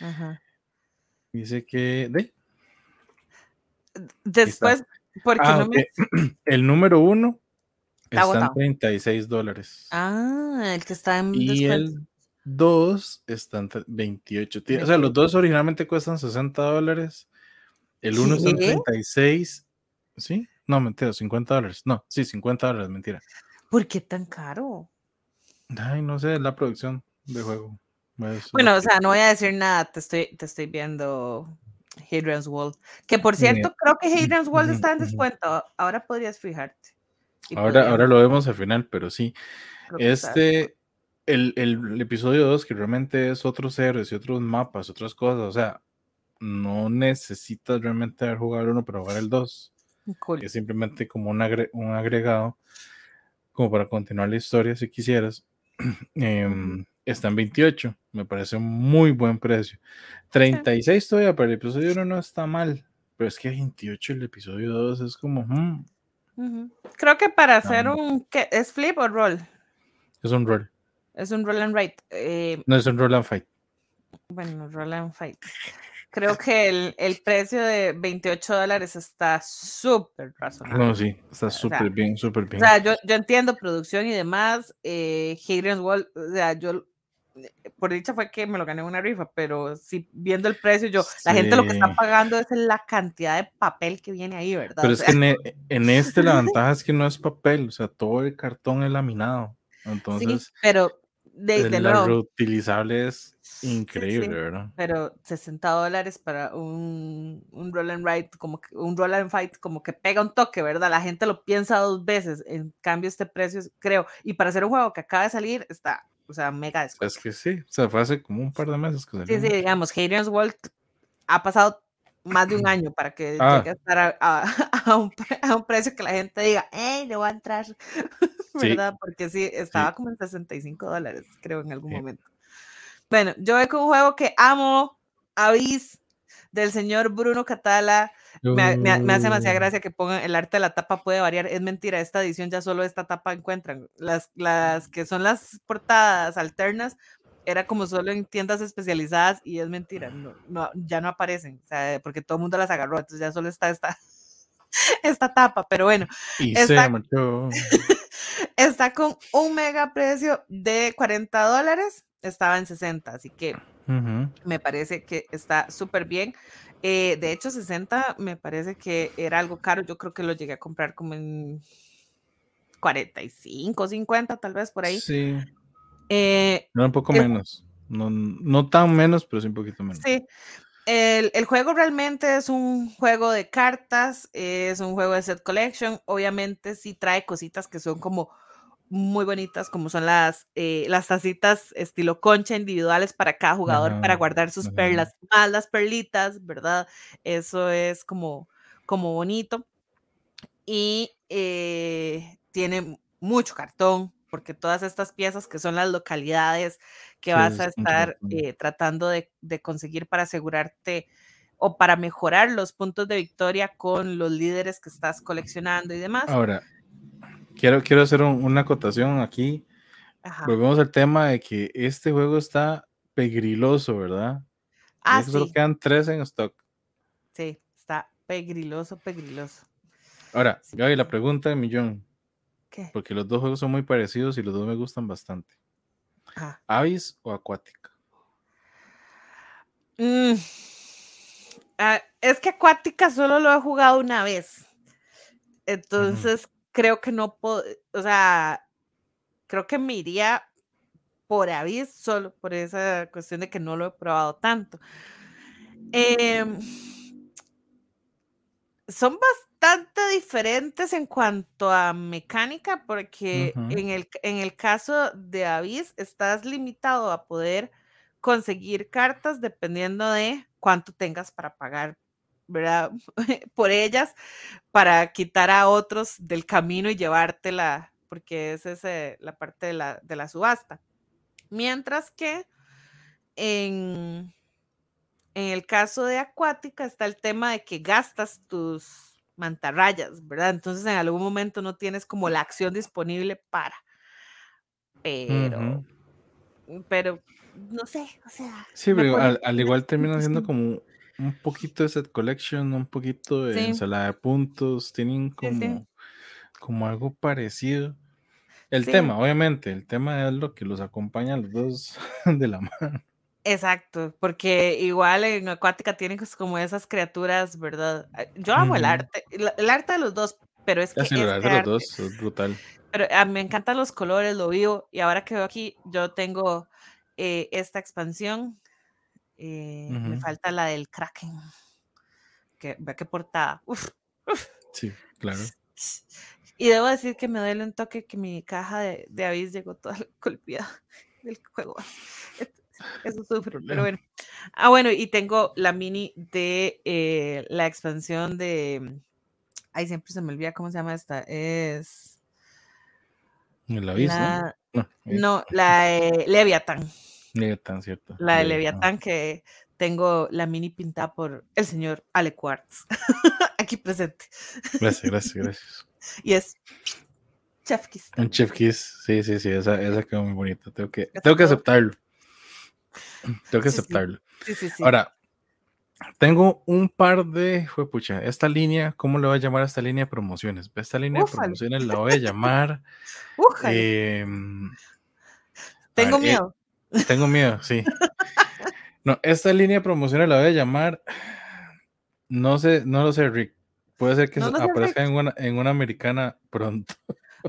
Ajá. Dice que. ¿De? Después, porque Ah, no ok. me. El número uno Está está en agotado. 36 dólares. Ah, el que está en y descuento. el 2 está en tre- 28. Ti- O sea, los dos originalmente cuestan 60 dólares. El uno está en ¿Qué? 36. ¿Sí? No, mentira, 50 dólares. No, sí, 50 dólares, mentira. ¿Por qué tan caro? Ay, no sé, es la producción de juego. Bueno, o sea, no voy a decir nada, te estoy, te estoy viendo Hadrian's Wall. Que por cierto, creo que Hadrian's Wall está en descuento. Ahora podrías fijarte. Ahora, ahora lo vemos al final, pero sí. Este, el, el, el episodio 2, que realmente es otros héroes y otros mapas, otras cosas, o sea, no necesitas realmente haber jugado el uno para jugar el 2. Cool. Es simplemente como un, agre- un agregado, como para continuar la historia si quisieras. Em, Está en 28, me parece un muy buen precio. 36 todavía, pero el episodio 1 no está mal. Pero es que 28 el episodio 2 es como, mm, Ujú. Creo que para hacer un. ¿qué? ¿Es flip o roll? es un roll. Es un roll and write. Eh, No es un roll and fight. bueno, roll and fight. Creo que el, el precio de 28 dólares está súper razonable. No, sí, está sea, súper bien, súper O bien. sea, yo, yo entiendo producción y demás. Eh, Hadrian's Wall, o sea, yo por dicha fue que me lo gané en una rifa, pero sí, viendo el precio, yo, la gente lo que está Sí. pagando es la cantidad de papel que viene ahí, ¿verdad? Pero O es sea, que en, e- en este la ventaja es que no es papel, o sea, todo el cartón es laminado. Entonces, sí, pero de, eh, de la reutilizable es sí, increíble, sí, ¿verdad? pero 60 dólares para un, un roll and write, como que, un roll and fight, como que pega un toque, ¿verdad? La gente lo piensa dos veces, en cambio este precio, es- creo, y para hacer un juego que acaba de salir, está, o sea, mega descuento. Es que sí, o sea, fue hace como un par de meses que Sí, salió. sí, digamos, Hadrian's Wall ha pasado más de un año para que Ah. llegue a estar a, a- a un, a un precio que la gente diga, ¡hey, le voy a entrar! ¿Verdad? Porque sí, estaba como en 65 dólares, creo, en algún Sí. momento. Bueno, yo voy con un juego que amo, Avis, del señor Bruno Catala. Me, me- me hace demasiada gracia que pongan el arte de la tapa puede variar. Es mentira, esta edición ya solo esta tapa encuentran. Las, las que son las portadas alternas era como solo en tiendas especializadas y es mentira, no, no, ya no aparecen, o sea, porque todo el mundo las agarró, entonces ya solo está esta, esta tapa, pero bueno, Y está- está con un mega precio de 40 dólares, estaba en 60, así que me parece que está súper bien. Eh, de hecho, 60 me parece que era algo caro. Yo creo que lo llegué a comprar como en 45, 50, tal vez por ahí. Sí, Eh, no, un poco el- menos. No, no tan menos, pero sí un poquito menos. sí, el, el juego realmente es un juego de cartas, es un juego de set collection. Obviamente, sí trae cositas que son como muy bonitas, como son las, eh, las tacitas estilo concha individuales para cada jugador para guardar sus ajá. perlas, más las perlitas, ¿verdad? Eso es como, como bonito. Y eh, tiene mucho cartón, porque todas estas piezas que son las localidades que Sí, vas a estar eh, tratando de, de conseguir para asegurarte o para mejorar los puntos de victoria con los líderes que estás coleccionando y demás. Ahora, quiero, quiero hacer un- una acotación aquí. Ajá. Volvemos al tema de que este juego está pegriloso, ¿verdad? Ah, que solo sí, quedan tres en stock. sí, está pegriloso, pegriloso. Ahora, Sí. Gaby, la pregunta de millón, ¿Qué? porque los dos juegos son muy parecidos y los dos me gustan bastante. Ajá. ¿Avis o Aquática? Mm. Ah, es que Acuática solo lo he jugado una vez. Entonces, creo que no puedo, o sea, creo que me iría por Avis solo por esa cuestión de que no lo he probado tanto. Em, son bastante diferentes en cuanto a mecánica, porque en, el, en el caso de Avis estás limitado a poder conseguir cartas dependiendo de cuánto tengas para pagar, ¿verdad? Por ellas, para quitar a otros del camino y llevártela, porque esa es eh, la parte de la, de la subasta. Mientras que en, en el caso de acuática está el tema de que gastas tus mantarrayas, ¿verdad? Entonces en algún momento no tienes como la acción disponible para. Pero, pero no sé, o sea. Sí, pero al, igual terminan siendo como un poquito de set collection, un poquito de ensalada de puntos, tienen como, como algo parecido. El tema, obviamente, el tema es lo que los acompaña a los dos de la mano. Exacto, porque igual en Acuática tienen como esas criaturas, ¿verdad? Yo amo el arte, el, arte de los dos, pero es que... el arte de los dos es brutal. Pero a ah, me encantan los colores, lo vivo, y ahora que veo aquí, yo tengo eh, esta expansión, eh, me falta la del Kraken, que vea qué portada. Sí, claro. Y debo decir que me duele un toque que mi caja de, de avis llegó toda golpeada del juego. Eso sufro, pero bueno. Ah, bueno, y tengo la mini de eh, la expansión de. Ay, siempre se me olvida cómo se llama esta. Es. La, la... ¿no? No, la de Leviathan. Leviathan, cierto. La de Leviathan que tengo la mini pintada por el señor Ale Quartz. Aquí presente. Gracias, gracias, gracias. Y es Chef Kiss. Un Chef Kiss, sí, sí, sí, esa, esa quedó muy bonita. Tengo que, tengo que aceptarlo. Tengo que aceptarlo. Sí, sí, sí. Ahora, tengo un par de, fue pucha, esta línea, ¿cómo le voy a llamar a esta línea de promociones? Esta línea de promociones la voy a llamar. Em, tengo eh, miedo. Tengo miedo, sí. No, esta línea de promociones la voy a llamar, no sé, no lo sé, Rick. Puede ser que aparezca en una, en una americana pronto.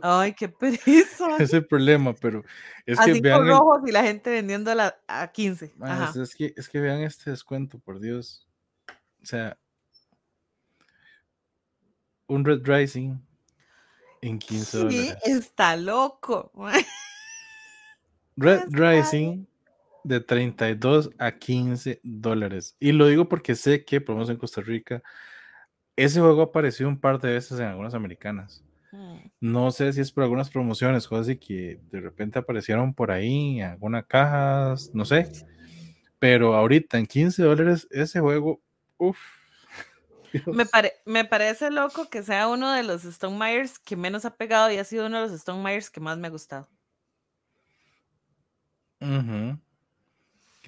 Ay, qué pereza. es el problema, pero es que vean. rojos y la gente vendiéndola a 15. Es, que, es que vean este descuento, por Dios. O sea, un Red Rising en 15 dólares. Sí, está loco. Red Rising de 32 a 15 dólares. Y lo digo porque sé que, por en Costa Rica, ese juego apareció un par de veces en algunas americanas. Mm. No sé si es por algunas promociones, cosas así que de repente aparecieron por ahí, alguna cajas, no sé. Pero ahorita en 15 dólares ese juego, uff. Me, me, parece loco que sea uno de los Stone Myers que menos ha pegado y ha sido uno de los Stone Myers que más me ha gustado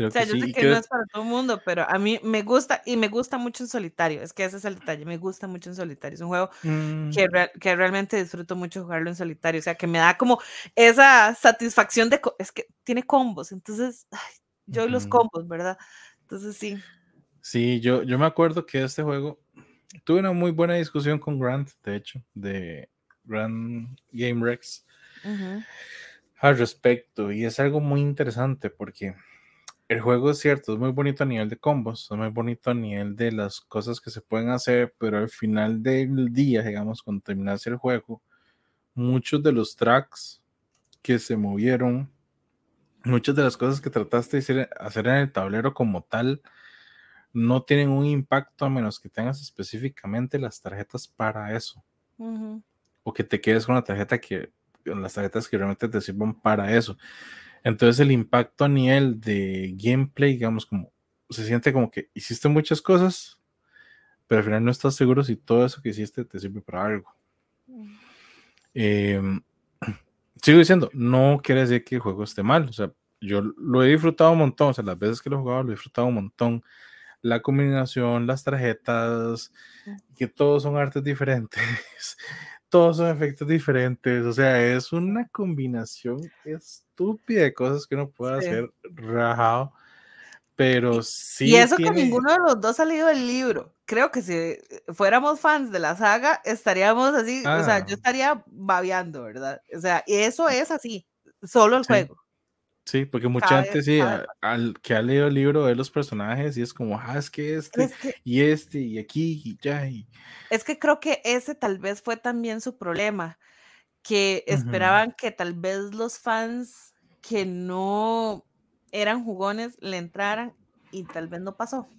o sea, yo sé que no es para todo el mundo, pero a mí me gusta y me gusta mucho en solitario. Es que ese es el detalle, me gusta mucho en solitario. Es un juego mm. que, que, realmente disfruto mucho jugarlo en solitario. O sea, que me da como esa satisfacción de. Es que tiene combos, entonces yo los combos, ¿verdad? Entonces sí. Sí, yo, yo me acuerdo que este juego tuve una muy buena discusión con Grant, de hecho, de Grant Game Rex al respecto. Y es algo muy interesante porque el juego es cierto, es muy bonito a nivel de combos, es muy bonito a nivel de las cosas que se pueden hacer, pero al final del día, digamos, cuando terminase el juego, muchos de los tracks que se movieron, muchas de las cosas que trataste de hacer en el tablero como tal, no tienen un impacto a menos que tengas específicamente las tarjetas para eso. O que te quedes con la tarjeta que, las tarjetas que realmente te sirvan para eso. Entonces el impacto a nivel de gameplay, digamos, como se siente como que hiciste muchas cosas, pero al final no estás seguro si todo eso que hiciste te sirve para algo. Em, sigo diciendo, no quiere decir que el juego esté mal, o sea, yo lo he disfrutado un montón, o sea, las veces que lo he jugado lo he disfrutado un montón. La combinación, las tarjetas, que todos son artes diferentes todos son efectos diferentes, o sea, es una combinación estúpida de cosas que uno puede hacer rajado, pero sí. Y eso que ninguno de los dos ha leído el libro. Creo que si fuéramos fans de la saga, estaríamos así, o sea, yo ah. estaría babeando, ¿verdad? O sea, eso es así, solo el juego. Sí, porque mucha gente sí, al que ha leído el libro ve los personajes y es como, ah, es que este, y este, y aquí, y ya. Y... Es que creo que ese tal vez fue también su problema, que esperaban que tal vez los fans que no eran jugones le entraran y tal vez no pasó.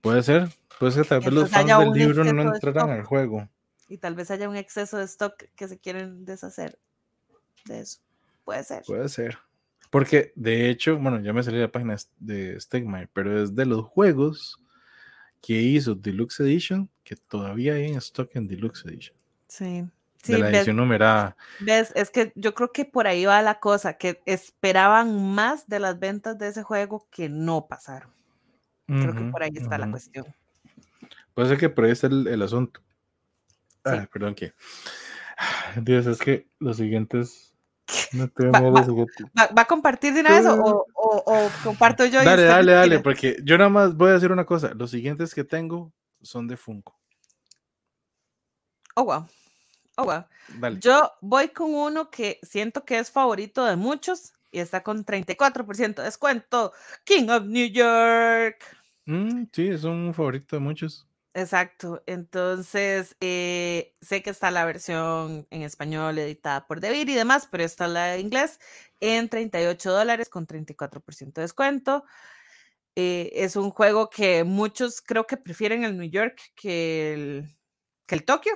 Puede ser, puede ser, tal vez los fans del libro no entraran al juego. Y tal vez haya un exceso de stock que se quieren deshacer de eso. Puede ser. Puede ser. Porque de hecho, bueno, ya me salí la página de Stegmaier, pero es de los juegos que hizo Deluxe Edition que todavía hay en stock en Deluxe Edition. Sí. de la edición numerada. ¿Ves? Es que yo creo que por ahí va la cosa, que esperaban más de las ventas de ese juego que no pasaron. Creo que por ahí está la cuestión. Puede ser que por ahí está el, asunto. Ah, perdón, que. Dios, es que los siguientes no va, va, a compartir de una vez o, o, comparto yo? Dale, dale, dale, porque yo nada más voy a decir una cosa. Los siguientes que tengo son de Funko. Oh, wow. Oh, wow. Yo voy con uno que siento que es favorito de muchos y está con 34% de descuento. King of New York. Mm, sí, es un favorito de muchos. Exacto. Entonces, eh, sé que está la versión en español editada por David y demás, pero está la de inglés en 38 dólares con 34% de descuento. Eh, es un juego que muchos creo que prefieren el New York que el, que el Tokio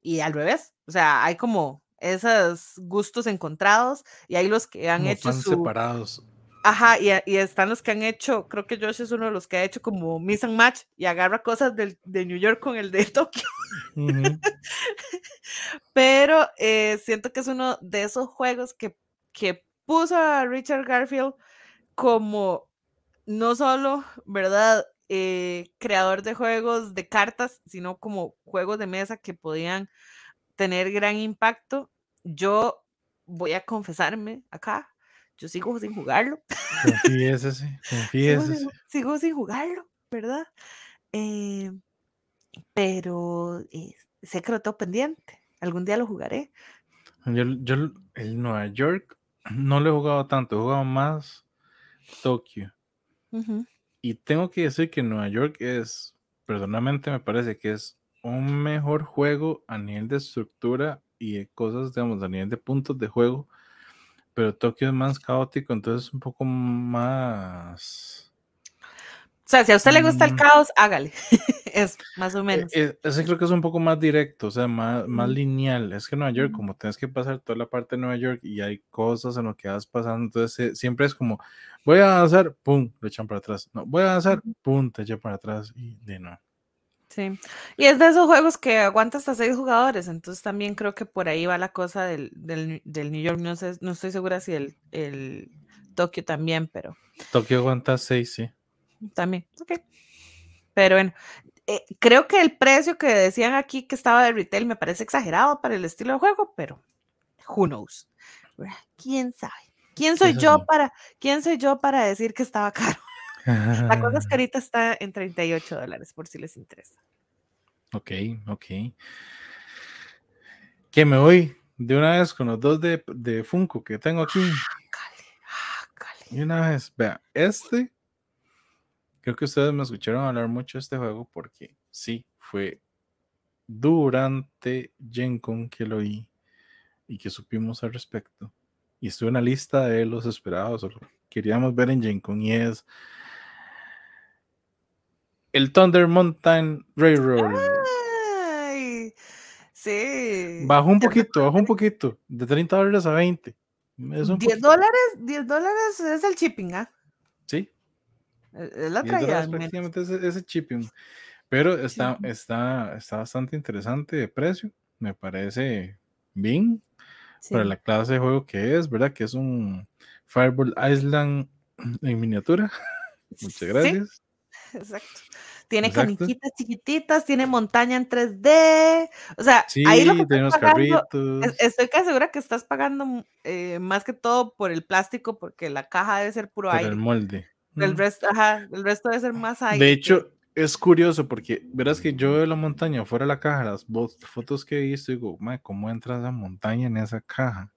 y al revés. O sea, hay como esos gustos encontrados y hay los que han hecho su... separados. Ajá, y, están los que han hecho, creo que Josh es uno de los que ha hecho como miss and match y agarra cosas de New York con el de Tokio. Pero eh, siento que es uno de esos juegos que, que puso a Richard Garfield como no solo, ¿verdad? Eh, creador de juegos de cartas, sino como juegos de mesa que podían tener gran impacto. Yo voy a confesarme acá, yo sigo sin jugarlo. Confíese, confíese. Sigo, sin jugarlo, ¿verdad? Eh, pero eh, sé que lo tengo pendiente. Algún día lo jugaré. Yo, yo el Nueva York no lo he jugado tanto, he jugado más Tokio. Y tengo que decir que Nueva York es, personalmente me parece que es un mejor juego a nivel de estructura y de cosas, digamos, a nivel de puntos de juego pero Tokio es más caótico, entonces un poco más... O sea, si a usted le gusta el mm. caos, hágale. es más o e, menos. E, ese creo que es un poco más directo, o sea, más, más lineal. Es que Nueva York, como tienes que pasar toda la parte de Nueva York y hay cosas en lo que vas pasando, entonces eh, siempre es como, voy a avanzar, pum, lo echan para atrás. No, voy a avanzar, pum, te echan para atrás y de no. Sí, y es de esos juegos que aguanta hasta seis jugadores, entonces también creo que por ahí va la cosa del, New York, no sé, no estoy segura si el, el Tokio también, pero... Tokio aguanta seis, sí. También, ok. Pero bueno, eh, creo que el precio que decían aquí que estaba de retail me parece exagerado para el estilo de juego, pero who knows. ¿Quién sabe? ¿Quién soy yo para, quién soy yo para decir que estaba caro? La cosa es que ahorita está en 38 dólares, por si les interesa. Ok, ok. Que me voy de una vez con los dos de, de Funko que tengo aquí. Y una vez, vea, este, creo que ustedes me escucharon hablar mucho de este juego porque sí, fue durante Gen Con que lo oí y que supimos al respecto. Y estuve en la lista de los esperados, o queríamos ver en Gen Con y es el Thunder Mountain Railroad. Ay, sí. Bajó un poquito, bajó un poquito, de 30 dólares a 20. 10 dólares, 10 dólares es el shipping, ¿ah? Sí. Es la traída. Prácticamente ese, ese shipping. Pero está, está, está bastante interesante de precio. Me parece bien para la clase de juego que es, ¿verdad? Que es un Fireball Island en miniatura. Muchas gracias. Exacto. Tiene caniquitas chiquititas, tiene montaña en 3D. O sea, ahí lo que estás pagando, estoy casi segura que estás pagando eh, más que todo por el plástico, porque la caja debe ser puro aire. el molde. El mm. resto, ajá, el resto debe ser más aire. De hecho, es curioso porque verás que yo veo la montaña fuera de la caja, las fotos que he visto, digo, ¿cómo entra esa montaña en esa caja?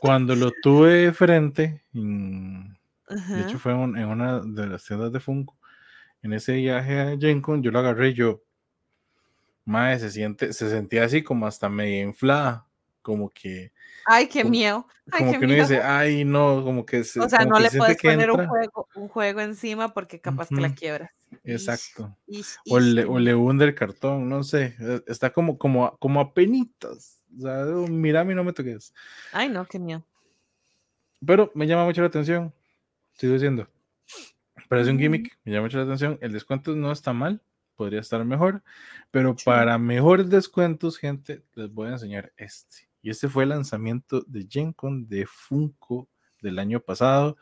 Cuando lo tuve frente, de hecho fue en una de las tiendas de Funko, en ese viaje a Gencon, yo lo agarré yo. Madre, se siente, se sentía así como hasta medio inflada, como que. Ay, qué miedo. como que uno dice, ay, no, como que se. O sea, no le puedes poner un juego, un juego encima porque capaz que la quiebras. Exacto. o, le, o, le, hunde el cartón, no sé. E, está como, como, como a penitas. O sea, mira, a mí no me toques. Ay, no, qué miedo. Pero me llama mucho la atención. Sigo diciendo. Parece un gimmick, me llama mucho la atención. El descuento no está mal, podría estar mejor, pero para mejores descuentos, gente, les voy a enseñar este. Y este fue el lanzamiento de GenCon de Funko del año pasado.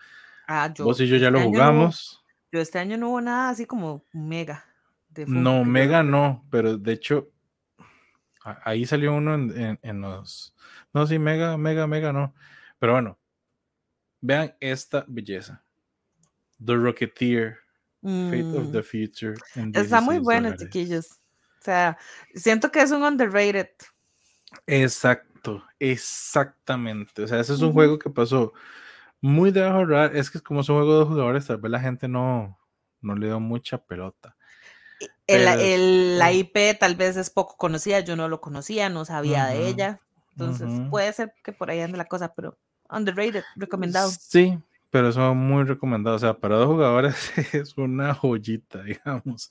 Ah, yo, Vos y yo ya este lo año no- jugamos. yo este año no hubo nada así como mega. de Funko No, yo Mega no, pero de hecho, ahí salió uno en, en- en los. No, sí, Mega, Mega, Mega no. Pero vean esta belleza. The Rocketeer, Fate of Mm, the Future. en Está muy 16 bueno, dólares. chiquillos. O sea, siento que es un underrated. Exacto, exactamente. O sea, ese es un juego que pasó muy de bajo radar. Es que como es un juego de jugadores, tal vez la gente no, no le dio mucha pelota. El, Pero el- la IP tal vez es poco conocida, yo no lo conocía, no sabía de ella. Entonces puede ser que por ahí ande la cosa, pero underrated, recomendado. Sí, pero son muy recomendados. O sea, para dos jugadores es una joyita, digamos.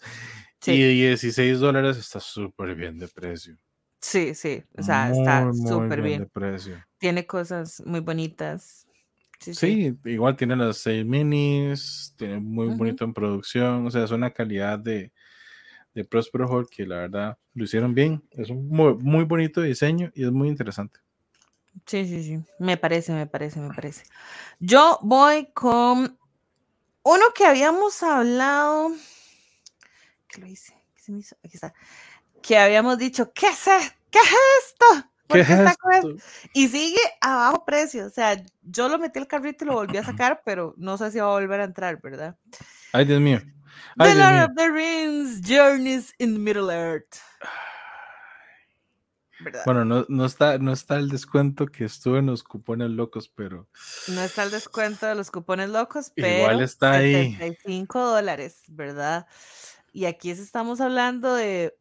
Sí. Y 16 dólares está súper bien de precio. Sí, sí, o sea, está Muy, súper bien bien. de precio. Tiene cosas muy bonitas. Sí, sí. Sí, igual tiene las 6 minis, tiene muy bonito en producción, o sea, es una calidad de, de Prospero Hall que la verdad lo hicieron bien. Es un muy, muy bonito diseño y es muy interesante. Sí, sí, sí. Me parece, me parece, me parece. Yo voy con uno que habíamos hablado. ¿Qué lo hice? ¿Qué se me hizo? Aquí está. Que habíamos dicho, ¿qué es, e- ¿qué es esto? ¿Por ¿Qué es esto? esto? Y sigue a bajo precio. O sea, yo lo metí al carrito y lo volví a sacar, pero no sé si va a volver a entrar, ¿verdad? Ay, Dios mío. Ay, The Dios Lord mío. of the Rings, Journeys in Middle Earth. ¿Verdad? Bueno, no, no, está, no está el descuento que estuvo en los cupones locos, pero No está el descuento de los cupones locos, pero Igual está ahí. 75 dólares, ¿verdad? Y aquí estamos hablando de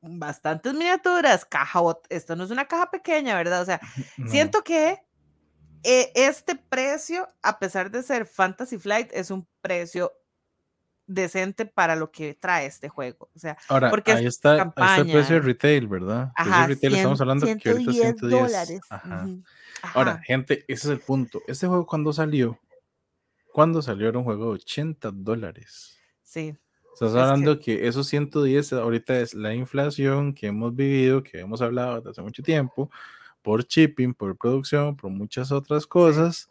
bastantes miniaturas, caja, esto no es una caja pequeña, ¿verdad? O sea, no. siento que eh, este precio, a pesar de ser Fantasy Flight, es un precio decente para lo que trae este juego. O sea, Ahora, porque es ahí está, ahí está el precio de campaña. retail, ¿verdad? Ajá, retail estamos 100, hablando que ahorita es 110 dólares. Ajá. ujú, Ahora, ajá, gente, ese es el punto. Este juego cuando salió, cuando salió era un juego de 80 dólares. sí. Estás que- hablando que... esos 110 ahorita es la inflación que hemos vivido, que hemos hablado desde hace mucho tiempo, por shipping, por producción, por muchas otras cosas,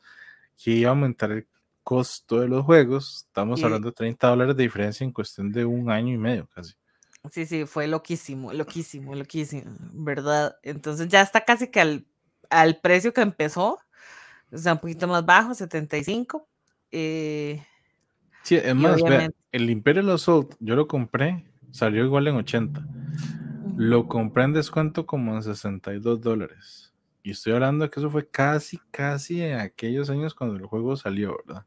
que iba a aumentar el costo de los juegos. Estamos Y- hablando de 30 dólares de diferencia en cuestión de un año y medio casi. Sí, sí, fue loquísimo, loquísimo, loquísimo, ¿verdad? Entonces ya está casi que al, al precio que empezó, o sea, un poquito más bajo, 75. eh, Sí, es más, vea, obviamente- el Imperial Assault, yo lo compré, salió igual en 80. Lo compré en descuento como en 62 dólares. Y estoy hablando que eso fue casi, casi en aquellos años cuando el juego salió, ¿verdad?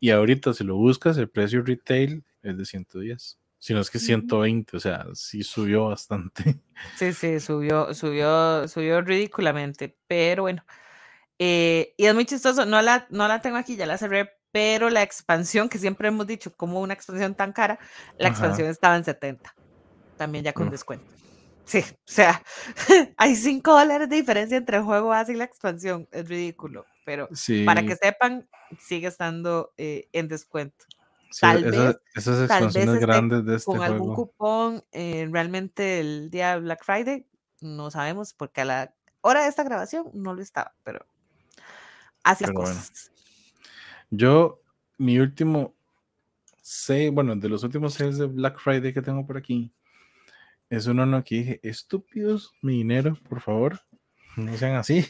Y ahorita, si lo buscas, el precio retail es de 110. Si no es que Ujú. 120, o sea, sí subió bastante. Sí, sí, subió, subió, subió ridículamente, pero bueno. eh, y es muy chistoso, no la, no la tengo aquí, ya la cerré, pero la expansión, que siempre hemos dicho, como una expansión tan cara, la Ajá. expansión estaba en 70, también ya con Uf. descuento. Sí, o sea, hay 5 dólares de diferencia entre el juego base y la expansión, es ridículo, pero Sí, para que sepan, sigue estando eh, en descuento. sí, tal esa- vez- esas tal vez expansiones esté grandes de este Con algún juego. cupón, eh, realmente el día Black Friday, no sabemos, porque a la hora de esta grabación no lo estaba, pero así Pero bueno. cosas. Yo, mi último bueno, de los últimos sales de Black Friday que tengo por aquí, es uno no que dije, estúpidos, mi dinero, por favor, no sean así.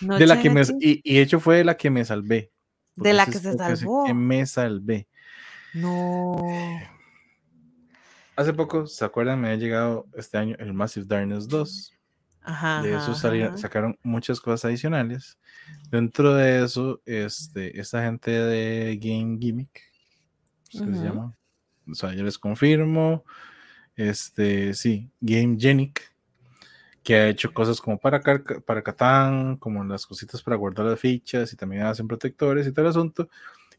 De la que me, y, y de hecho fue de la que me salvé. porque la que se salvó. Que me salvé. No. Hace poco, ¿se acuerdan? Me ha llegado este año el Massive Darkness 2. Ajá. De eso salieron- sacaron muchas cosas adicionales. Dentro de eso, este, esta gente de Game Gimmick, ¿es que se Ujú. llama? O sea, yo les confirmo. Este, sí, Game Genic, que ha hecho cosas como para, para Catán, como las cositas para guardar las fichas y también hacen protectores y el asunto.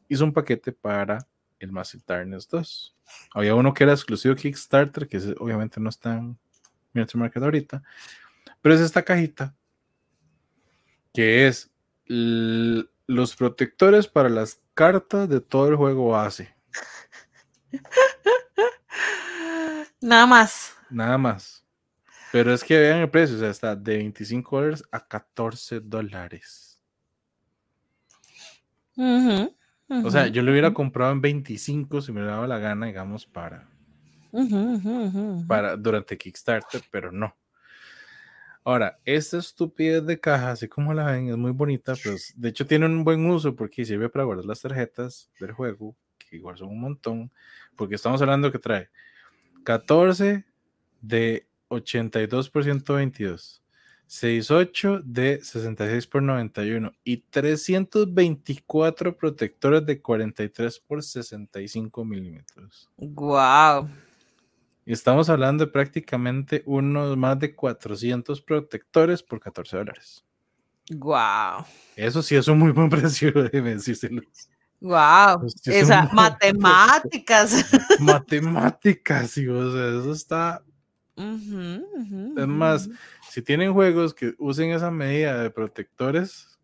Hizo un paquete para el Massive Darkness 2. Había uno que era exclusivo Kickstarter, que ese obviamente no está en Miniature Market ahorita, pero es esta cajita que es los protectores para las cartas de todo el juego base. Nada más. Nada más. Pero es que vean el precio, o sea, está de 25 dólares a 14 dólares. O sea, yo lo hubiera comprado en 25 si me daba la gana, digamos, para, para durante Kickstarter, pero no. Ahora, esta estupidez de caja, así como la ven, es muy bonita, pues de hecho tiene un buen uso porque sirve para guardar las tarjetas del juego, que igual son un montón, porque estamos hablando que trae 14 de 82 por 122, 68 de 66 por 91 y 324 protectores de 43 por 65 milímetros. ¡Wow! Y estamos hablando de prácticamente unos más de 400 protectores por 14 dólares. ¡Wow! Eso sí es un muy buen precio, déjeme decírselo. Wow, esa matemáticas. Matemáticas, sí, o sea, eso está. Es más, si tienen juegos que usen esa medida de protectores,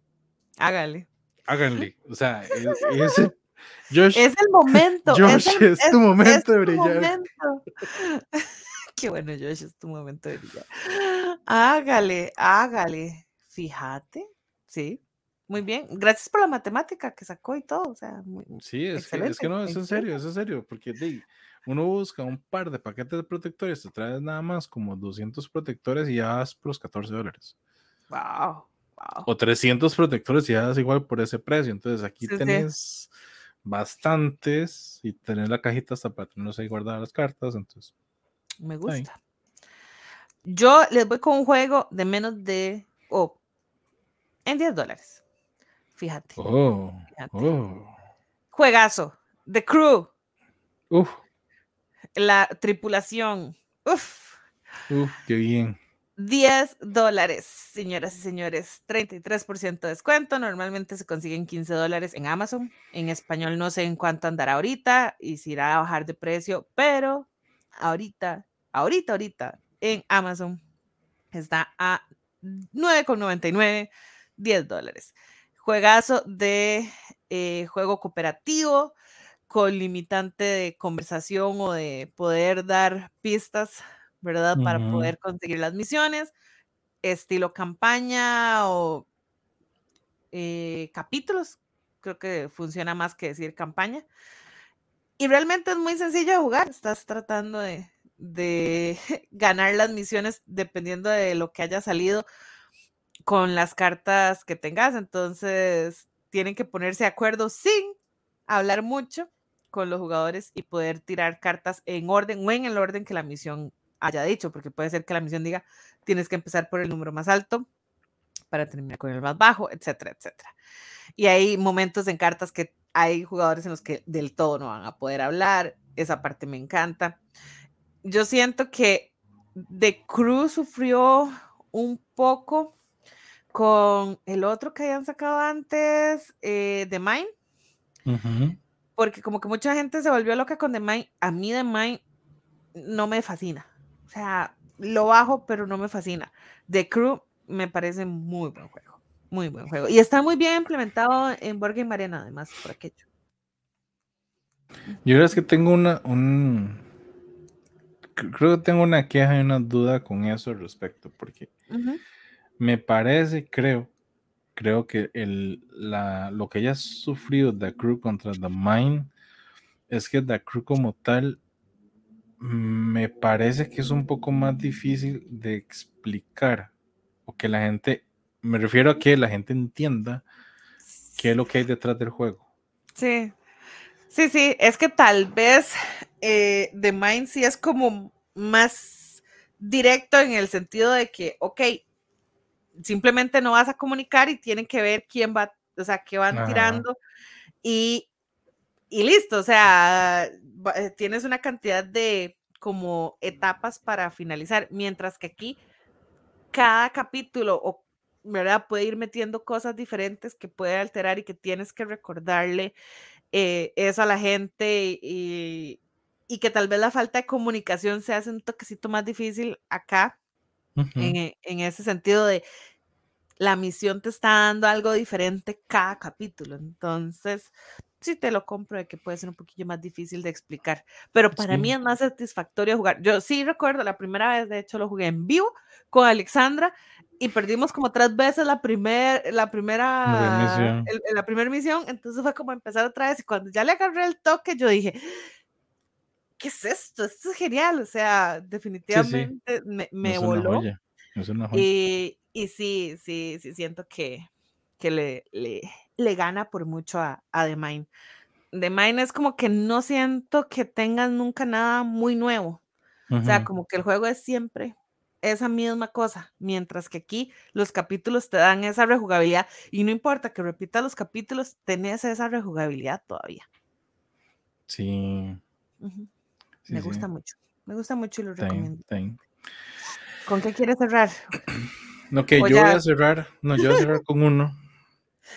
hágale. Háganle. O sea, ese Josh, es el momento. Josh, es, tu momento de brillar. Qué bueno, Josh, es tu momento de brillar. Hágale, hágale. Fíjate, sí. Muy bien. Gracias por la matemática que sacó y todo. O sea, sí, es que, es que, no, es en serio, es en serio, porque uno busca un par de paquetes de protectores, te traes nada más como 200 protectores y ya das por los 14 dólares. Wow. O 300 protectores y ya das igual por ese precio. Entonces aquí tenés bastantes y tener la cajita hasta para tenerlos ahí guardadas las cartas. Entonces, me gusta. Yo les voy con un juego de menos de, oh, en 10 dólares. Fíjate. Oh, oh. Juegazo. The Crew. Uf. La tripulación. Uf. Uf, qué bien. 10 dólares, señoras y señores. 33% de descuento. Normalmente se consiguen 15 dólares en Amazon. En español no sé en cuánto andará ahorita y si irá a bajar de precio, pero ahorita, ahorita, ahorita en Amazon está a 9,99, 10 dólares. Juegazo de eh, juego cooperativo con limitante de conversación o de poder dar pistas, ¿verdad? Para poder conseguir las misiones, estilo campaña o eh, capítulos, creo que funciona más que decir campaña. Y realmente es muy sencillo de jugar, estás tratando de, de ganar las misiones dependiendo de lo que haya salido con las cartas que tengas. Entonces, tienen que ponerse de acuerdo sin hablar mucho con los jugadores y poder tirar cartas en orden o en el orden que la misión haya dicho, porque puede ser que la misión diga tienes que empezar por el número más alto para terminar con el más bajo, etcétera, etcétera. Y hay momentos en cartas que hay jugadores en los que del todo no van a poder hablar, esa parte me encanta. Yo siento que The Crew sufrió un poco con el otro que habían sacado antes, eh, The Mind. Porque como que mucha gente se volvió loca con The Mind. A mí The Mind no me fascina. O sea, lo bajo, pero no me fascina. The Crew me parece muy buen juego. Muy buen juego. Y está muy bien implementado en Board Game Arena, además, por aquello. Yo creo que tengo una, un, creo que tengo una queja y una duda con eso al respecto, porque me parece, creo, creo que el, la, lo que haya sufrido The Crew contra The Mind es que The Crew como tal me parece que es un poco más difícil de explicar o que la gente, me refiero a que la gente entienda qué es lo que hay detrás del juego. Sí, sí, sí, es que tal vez eh, The Mind sí es como más directo en el sentido de que, ok, simplemente no vas a comunicar y tienen que ver quién va, o sea, qué van tirando y, y, listo, o sea, eh, tienes una cantidad de como etapas para finalizar, mientras que aquí cada capítulo o ¿verdad? Puede ir metiendo cosas diferentes que puede alterar y que tienes que recordarle eh, eso a la gente y, y, que tal vez la falta de comunicación se hace un toquecito más difícil acá, en, en, ese sentido de la misión te está dando algo diferente cada capítulo. Entonces, sí te lo compro de que puede ser un poquillo más difícil de explicar, pero para mí Sí. es más satisfactorio jugar. Yo sí recuerdo la primera vez, de hecho lo jugué en vivo con Alexandra y perdimos como tres veces la, primer, la primera misión. el- la primera misión, entonces fue como empezar otra vez y cuando ya le agarré el toque yo dije, ¿qué es esto? Esto es genial, o sea, definitivamente me, me es una voló. joya. Y, y sí, sí, sí, siento que, que le, le, le gana por mucho a, a The Mine. The Mine es como que no siento que tengan nunca nada muy nuevo. O sea, como que el juego es siempre esa misma cosa, mientras que aquí los capítulos te dan esa rejugabilidad y no importa que repitas los capítulos, tenés esa rejugabilidad todavía. Sí. Ujú. Sí, Me sí. gusta mucho, me gusta mucho y lo recomiendo. ¿Con qué quieres cerrar? Ok, O yo voy a cerrar. No, yo voy a cerrar con uno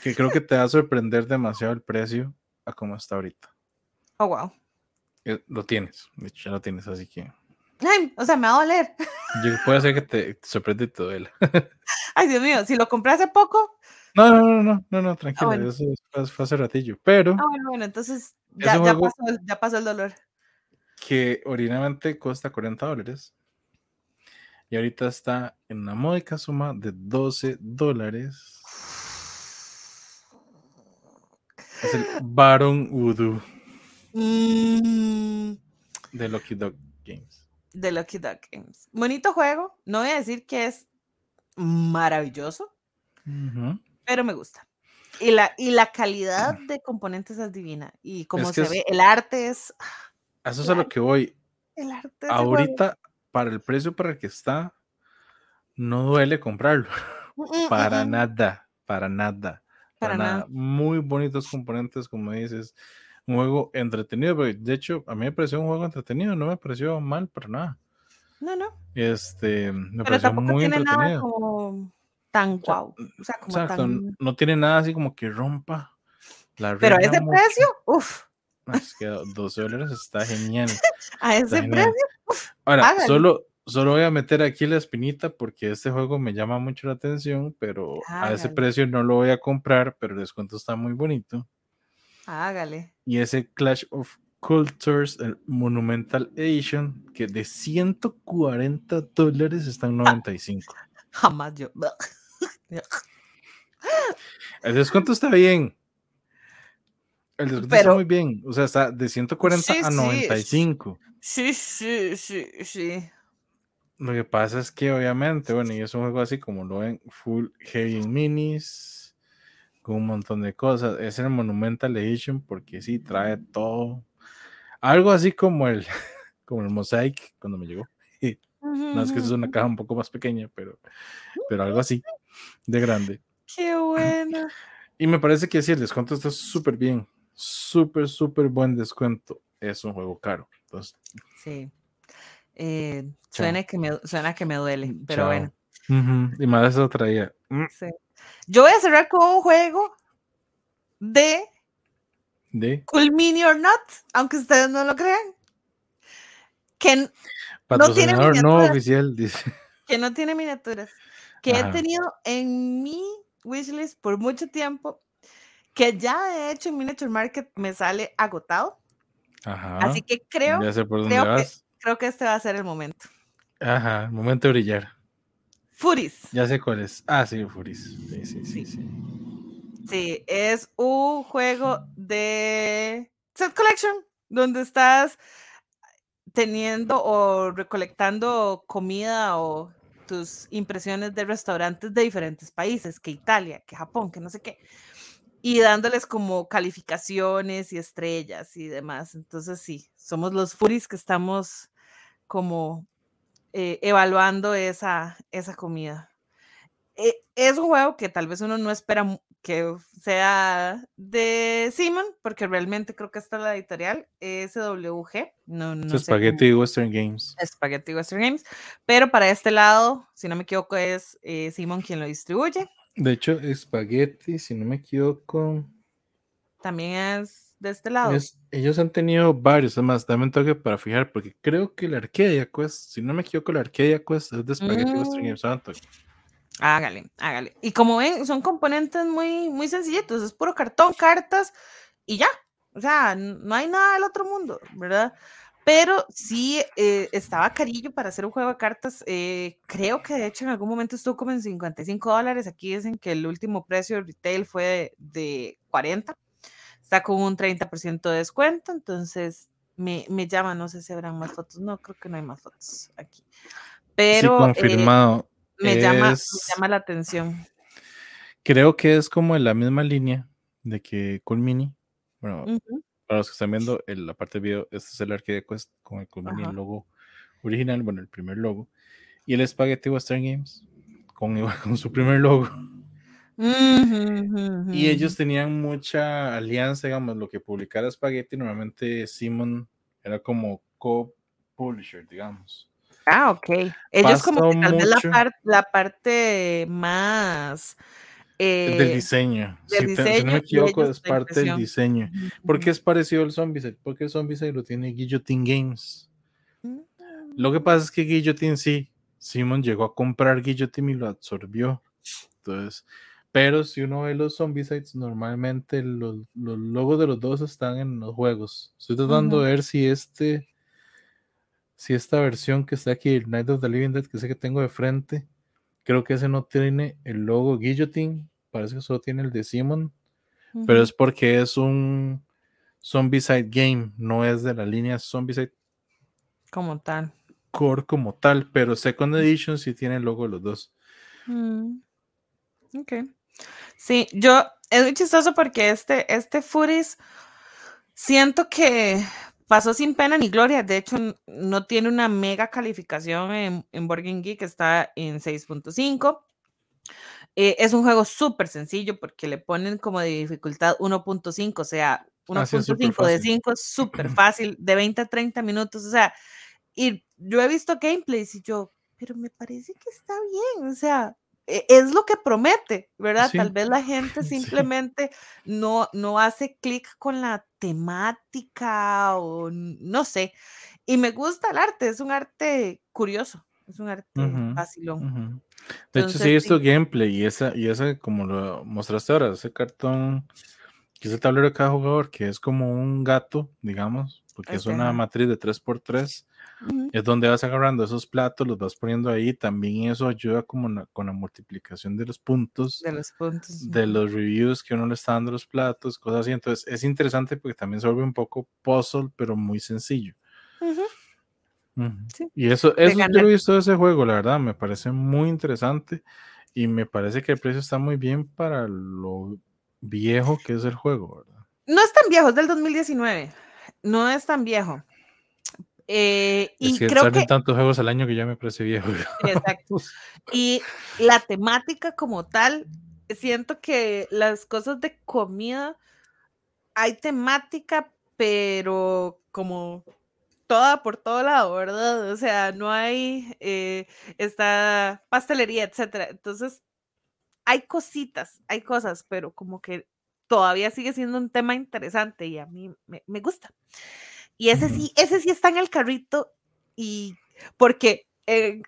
que creo que te va a sorprender demasiado el precio a cómo está ahorita. Oh, wow. Eh, Lo tienes, de hecho ya lo tienes, así que Ay, o sea, me va a doler. yo puede ser que te, te sorprenda y te duela. Ay, Dios mío, si lo compré hace poco. No, no, no, no, no, no, tranquila, bueno. eso fue, hace ratillo. Pero Ah, bueno, bueno, entonces Es ya, un ya, juego- pasó, el- ya pasó el dolor. Que originalmente cuesta 40 dólares y ahorita está en una módica suma de 12 dólares. Es el Baron Voodoo Mm, de Lucky Dog Games. de Lucky Duck Games. Bonito juego. No voy a decir que es maravilloso, Ujú. pero me gusta. Y la, y la calidad de componentes es divina. Y como Es se es- ve, el arte es. A Eso es a lo que voy. El arte. Ahorita, para el precio para el que está, no duele comprarlo. Mm, mm, Para mm, mm. nada, para nada. Para, Para nada. nada. Muy bonitos componentes, como dices. Un juego entretenido. porque, De hecho, a mí me pareció un juego entretenido. No me pareció mal para nada. No, no. Este, me Pero pareció tampoco muy tiene nada entretenido. como tan guau. O sea, como Exacto, tan. no tiene nada así como que rompa la Pero a ese mucho. precio, uff, Es que 12 dólares está genial. a está ese genial. precio. Ahora, solo, solo voy a meter aquí la espinita porque este juego me llama mucho la atención, pero a ese precio no lo voy a comprar, pero el descuento está muy bonito. Hágale. Y ese Clash of Cultures, el Monumental Edition, que de 140 dólares está en 95. Jamás yo. El descuento está bien. El descuento está muy bien. O sea, está de 140 Sí, a sí, 95. Sí, sí, sí, sí. Lo que pasa es que obviamente, bueno, y es un juego así como lo ven, full heavy minis, con un montón de cosas. Es el Monumental Edition porque sí trae todo. Algo así como el, como el Mosaic cuando me llegó. No es que es una caja un poco más pequeña, pero, pero algo así de grande. Qué buena. Y me parece que sí, el descuento está súper bien. Súper, súper buen descuento. Es un juego caro. Entonces, Sí. Eh, suena, que me, suena que me duele, pero chao. bueno. Ujú, Y más eso traía. mm, sí. Yo voy a cerrar con un juego de De Cool Mini or Not, aunque ustedes no lo crean. Que, n- tiene patrocinador no miniaturas. oficial, dice. que no tiene miniaturas. Que he tenido en mi wishlist por mucho tiempo. Que ya de hecho en Miniature Market me sale agotado. Ajá. Así que creo, creo que- creo que este va a ser el momento. Ajá, momento de brillar. Furis. Ya sé cuál es. Ah, sí, Furis. Sí, sí, sí, Sí. sí. Sí, es un juego de set collection donde estás teniendo o recolectando comida o tus impresiones de restaurantes de diferentes países, que Italia, que Japón, que no sé qué, y dándoles como calificaciones y estrellas y demás. Entonces sí, somos los furis que estamos como eh, evaluando esa, esa comida. Eh, es un juego que tal vez uno no espera que sea de Simon, porque realmente creo que esta es la editorial, SWG. No, no Es sé cómo- Spaghetti Western Games. Spaghetti Western Games. Pero para este lado, si no me equivoco, es eh, Simon quien lo distribuye. De hecho, Spaghetti, si no me equivoco, También es de este lado. es- ellos han tenido varios. Además, dame un toque para fijar, porque creo que la Arcadia Quest, si no me equivoco, la Arcadia Quest es de Spaghetti Western Mm. Toque. Hágale, hágale. Y como ven, son componentes muy, muy sencillitos. Es puro cartón, cartas y ya. O sea, no hay nada del otro mundo, ¿verdad? Pero sí eh, estaba carillo para hacer un juego de cartas. Eh, creo que de hecho en algún momento estuvo como en 55 dólares. Aquí dicen que el último precio de retail fue de, 40. Está con un 30% de descuento. Entonces me, me, llama, no sé si habrán más fotos. No, creo que no hay más fotos aquí. Pero sí, confirmado. Eh, me, llama, me llama la atención. Creo que es como en la misma línea de que Cool Mini. Bueno, para los que están viendo en la parte de video, este es el Arcade Quest con el, con el logo original, bueno, el primer logo. Y el Spaghetti Western Games con, con su primer logo. Y ellos tenían mucha alianza, digamos, lo que publicara Spaghetti, normalmente Simon era como co-publisher, digamos. Ah, ok. Ellos como que tal vez la, la parte más eh, del diseño. si, no me equivoco, es parte del diseño. ¿Por qué es parecido al Zombicide? Porque el Zombicide lo tiene Guillotine Games. Lo que pasa es que Guillotine sí, Simon llegó a comprar Guillotine y lo absorbió. Entonces, pero si uno ve los Zombicides, normalmente los, los logos de los dos están en los juegos. Estoy tratando de ver si este, si esta versión que está aquí, el Night of the Living Dead, que sé que tengo de frente, creo que ese no tiene el logo Guillotine, parece que solo tiene el de Simon, pero es porque es un Zombicide game, no es de la línea Zombicide como tal. Core como tal, pero Second Edition sí tiene el logo de los dos. Mm. Ok. Sí, yo, es muy chistoso porque este, este Furis, siento que pasó sin pena ni gloria. De hecho, no tiene una mega calificación en, en Board Geek, está en 6.5. Eh, es un juego súper sencillo porque le ponen como de dificultad 1.5, o sea, 1.5 de 5 es súper fácil, de 20 a 30 minutos, o sea, y yo he visto gameplays y yo, pero me parece que está bien, o sea, e, es lo que promete, ¿verdad? Tal vez la gente simplemente no, no hace clic con la temática o no sé. Y me gusta el arte, es un arte curioso, es un arte fácil. De hecho, sí, esto gameplay y esa, y esa, como lo mostraste ahora, ese cartón, que es el tablero de cada jugador, que es como un gato, digamos, porque es una matriz de 3x3. Es donde vas agarrando esos platos, los vas poniendo ahí. También eso ayuda como con la multiplicación de los puntos. De los puntos. De los reviews que uno le está dando los platos, cosas así. Entonces es interesante porque también se vuelve un poco puzzle, pero muy sencillo. Y eso, eso yo he visto de ese juego, la verdad, me parece muy interesante y me parece que el precio está muy bien para lo viejo que es el juego, ¿verdad? No es tan viejo, es del 2019, no es tan viejo. Eh, y que creo que tantos juegos al año que ya me parece viejo. Exacto. Y la temática como tal, siento que las cosas de comida hay temática, pero como toda por todo lado, ¿verdad? O sea, no hay eh, esta pastelería, etcétera. Entonces, hay cositas, hay cosas, pero como que todavía sigue siendo un tema interesante y a mí me, gusta. Y ese sí, ese sí está en el carrito y porque eh,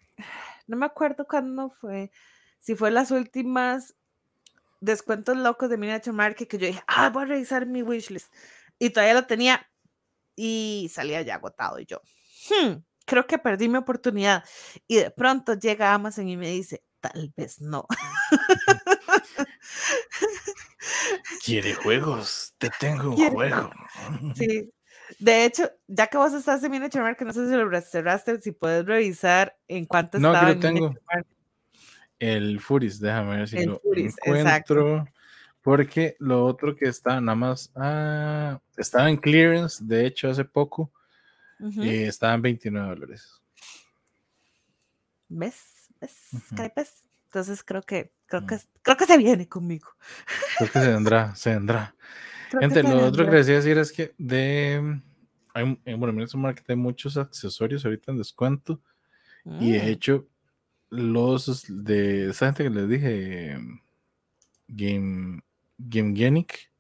no me acuerdo cuándo fue, si fue las últimas descuentos locos de Miniature Market que yo dije, ah, voy a revisar mi wishlist y todavía lo tenía y salía ya agotado y yo, hmm, creo que perdí mi oportunidad. Y de pronto llega Amazon y me dice, tal vez no. ¿Quiere juegos? Te tengo un juego. Sí. De hecho, ya que vos estás en Miniature que no sé si lo cerraste, si puedes revisar en cuánto no, estaba. No, tengo. El Furis, déjame ver si lo encuentro. Porque lo otro que está nada más, ah, estaba en clearance, de hecho, hace poco, y estaba en 29 dólares. ¿Ves? ¿Ves? Entonces creo que, creo que, creo que se viene conmigo. Creo que se vendrá, se vendrá. Gente, lo otro que les decía decir es que de, hay, en bueno, en Market hay muchos accesorios ahorita en descuento. Y de mm. hecho, los de esa gente que les dije, Game, GameGenic.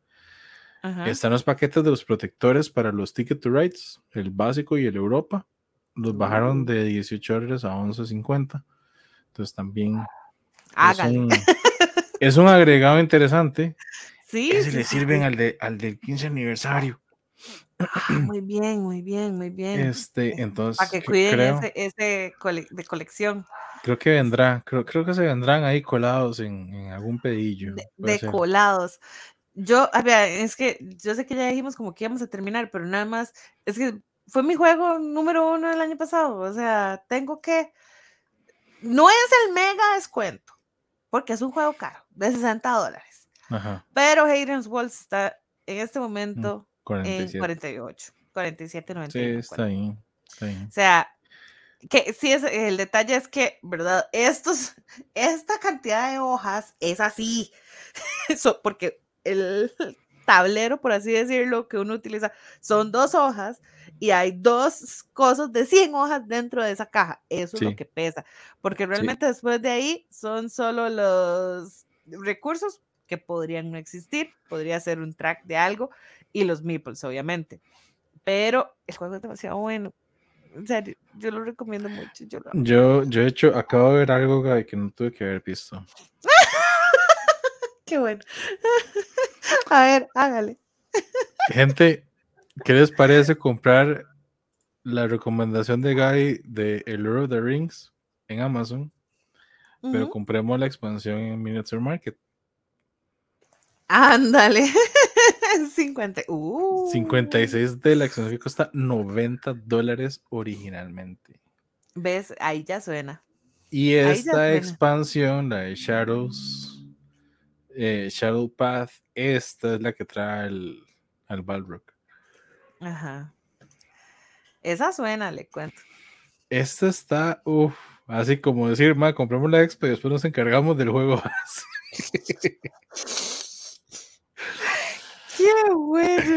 Están los paquetes de los protectores para los Ticket to Rides, el básico y el Europa. Los bajaron uh. de 18 dólares a 11.50. Entonces también es un, agregado interesante. Sí. Ese le sirven al, de, al del 15 aniversario. Ah, muy bien, muy bien, muy bien. Este, entonces. Para que cuiden ese, ese de colección. Creo que vendrá, creo, creo que se vendrán ahí colados en, en algún pedillo. De, colados. Yo, a ver, es que yo sé que ya dijimos como que íbamos a terminar, pero nada más, es que fue mi juego número uno del año pasado. O sea, tengo que. No es el mega descuento, porque es un juego caro, de 60 dólares. Ajá. Pero Hayden's Walls está en este mm, momento 47. en 48, 47, 90. Sí, está ahí, está ahí. O sea, que sí es el detalle es que, ¿verdad? Estos, esta cantidad de hojas es así, Eso, porque el tablero, por así decirlo, que uno utiliza son dos hojas y hay dos cosas de 100 hojas dentro de esa caja. Eso es lo que pesa, porque realmente después de ahí son solo los recursos que podrían no existir, podría ser un track de algo y los meeples, obviamente. Pero el juego es demasiado bueno. En serio, yo lo recomiendo mucho. Yo, yo, yo, he hecho, acabo de ver algo que no tuve que haber visto. Qué bueno. A ver, hágale. Gente, ¿qué les parece comprar la recomendación de Guy de El Lord of the Rings en Amazon? Pero compremos la expansión en Miniature Market. Ándale. 50. Uh. 56 de la expansión que cuesta 90 dólares originalmente. ¿Ves? Ahí ya suena. Y esta expansión, la de Shadows, eh, Shadow Path, esta es la que trae el, al Balrog. Ajá. Esa suena, le cuento. Esta está, uff, así como decir, ma, compramos la expo y después nos encargamos del juego.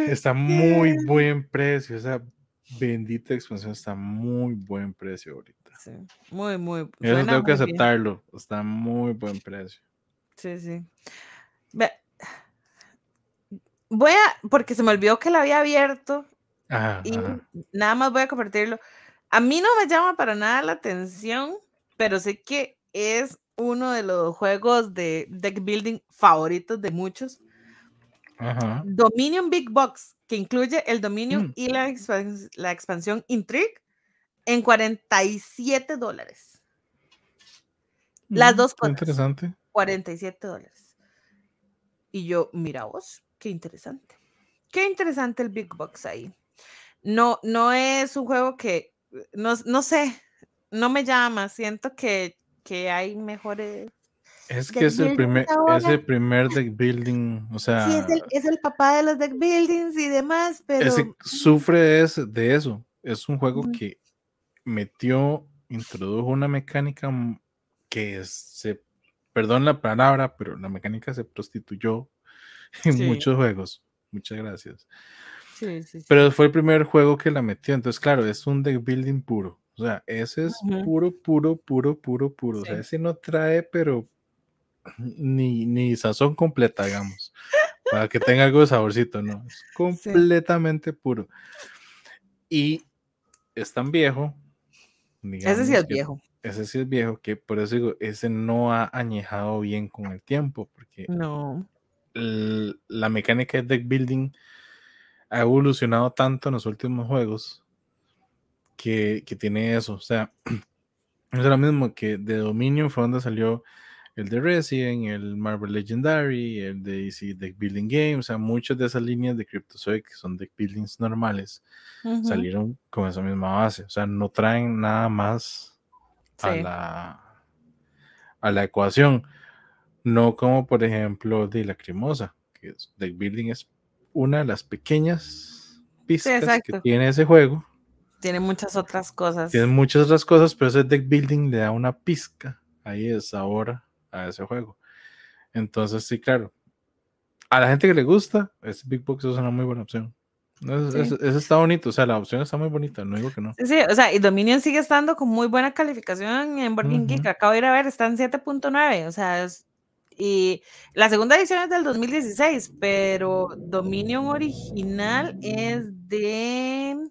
Está muy buen precio, esa bendita expansión está muy buen precio ahorita. Sí, muy, muy. Eso tengo que aceptarlo, está muy buen precio. Sí, sí. Voy a, porque se me olvidó que la había abierto y nada más voy a compartirlo. A mí no me llama para nada la atención, pero sé que es uno de los juegos de deck building favoritos de muchos. Dominion Big Box, que incluye el Dominion mm. y la, la, expansión Intrigue, en 47 dólares. Las mm, dos cosas. Interesante. 47 dólares. Y yo, mira vos, qué interesante. Qué interesante el Big Box ahí. No, no es un juego que, no, no sé, no me llama. Siento que, que hay mejores es que es el, primer, es el primer deck building, o sea. Sí, es el, es el, papá de los deck buildings y demás, pero. sufre de, de, eso. Es un juego que metió, introdujo una mecánica que se, perdón la palabra, pero la mecánica se prostituyó en muchos juegos. Muchas gracias. Sí, sí, pero fue el primer juego que la metió. Entonces, claro, es un deck building puro. O sea, ese es puro, puro, puro, puro, puro. O sea, ese no trae, pero ni, ni sazón completa, digamos, para que tenga algo de saborcito, ¿no? Es completamente puro. Y es tan viejo. Ese sí es viejo. Ese sí es viejo, que por eso digo, ese no ha añejado bien con el tiempo, porque no. la mecánica de deck building ha evolucionado tanto en los últimos juegos que, que tiene eso. O sea, es lo mismo que de Dominion fue donde salió el de Resident, el Marvel Legendary, el de Easy Deck Building Games, o sea, muchas de esas líneas de CryptoZoic que son deck buildings normales salieron con esa misma base, o sea, no traen nada más a, la, a la ecuación, no como por ejemplo de Lacrimosa, que es, deck building es una de las pequeñas pistas que tiene ese juego. Tiene muchas otras cosas. Tiene muchas otras cosas, pero ese deck building le da una pizca. Ahí es ahora a ese juego. Entonces, sí, claro. A la gente que le gusta, ese Big Box es una muy buena opción. Eso, está bonito, o sea, la opción está muy bonita, no digo que no. Sí, o sea, y Dominion sigue estando con muy buena calificación en Board Geek. Acabo de ir a ver, está en 7.9, o sea, y la segunda edición es del 2016, pero Dominion original es de,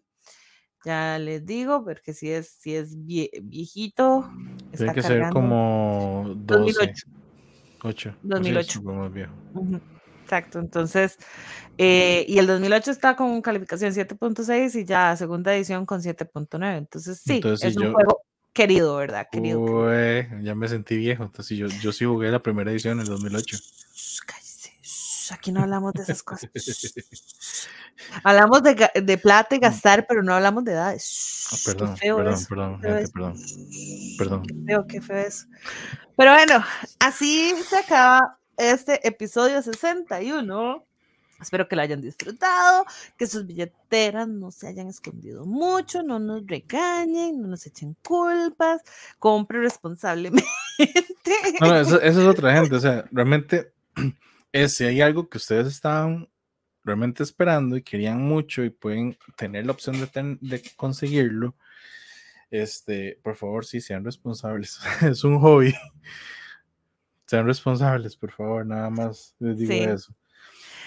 ya les digo, porque si es, si es viejito, tiene que ser como 12, 2008. 8. 2008. viejo. Exacto, entonces, eh, y el 2008 está con calificación 7.6 y ya segunda edición con 7.9. Entonces, sí, es un juego querido, ¿verdad? Querido, ya me sentí viejo. Entonces, yo, yo sí jugué la primera edición en el 2008. Cállese, aquí no hablamos de esas cosas. hablamos de, de, plata y gastar, pero no hablamos de edades. Ah, perdón, perdón, perdón, gente, perdón, perdón. Qué feo, qué feo eso. Pero bueno, así se acaba este episodio 61. Espero que lo hayan disfrutado, que sus billeteras no se hayan escondido mucho, no nos regañen, no nos echen culpas, compre responsablemente. No, eso, es otra gente, o sea, realmente es, si hay algo que ustedes estaban realmente esperando y querían mucho y pueden tener la opción de, de conseguirlo, este, por favor, sí, sean responsables. es un hobby sean responsables, por favor, nada más les digo eso.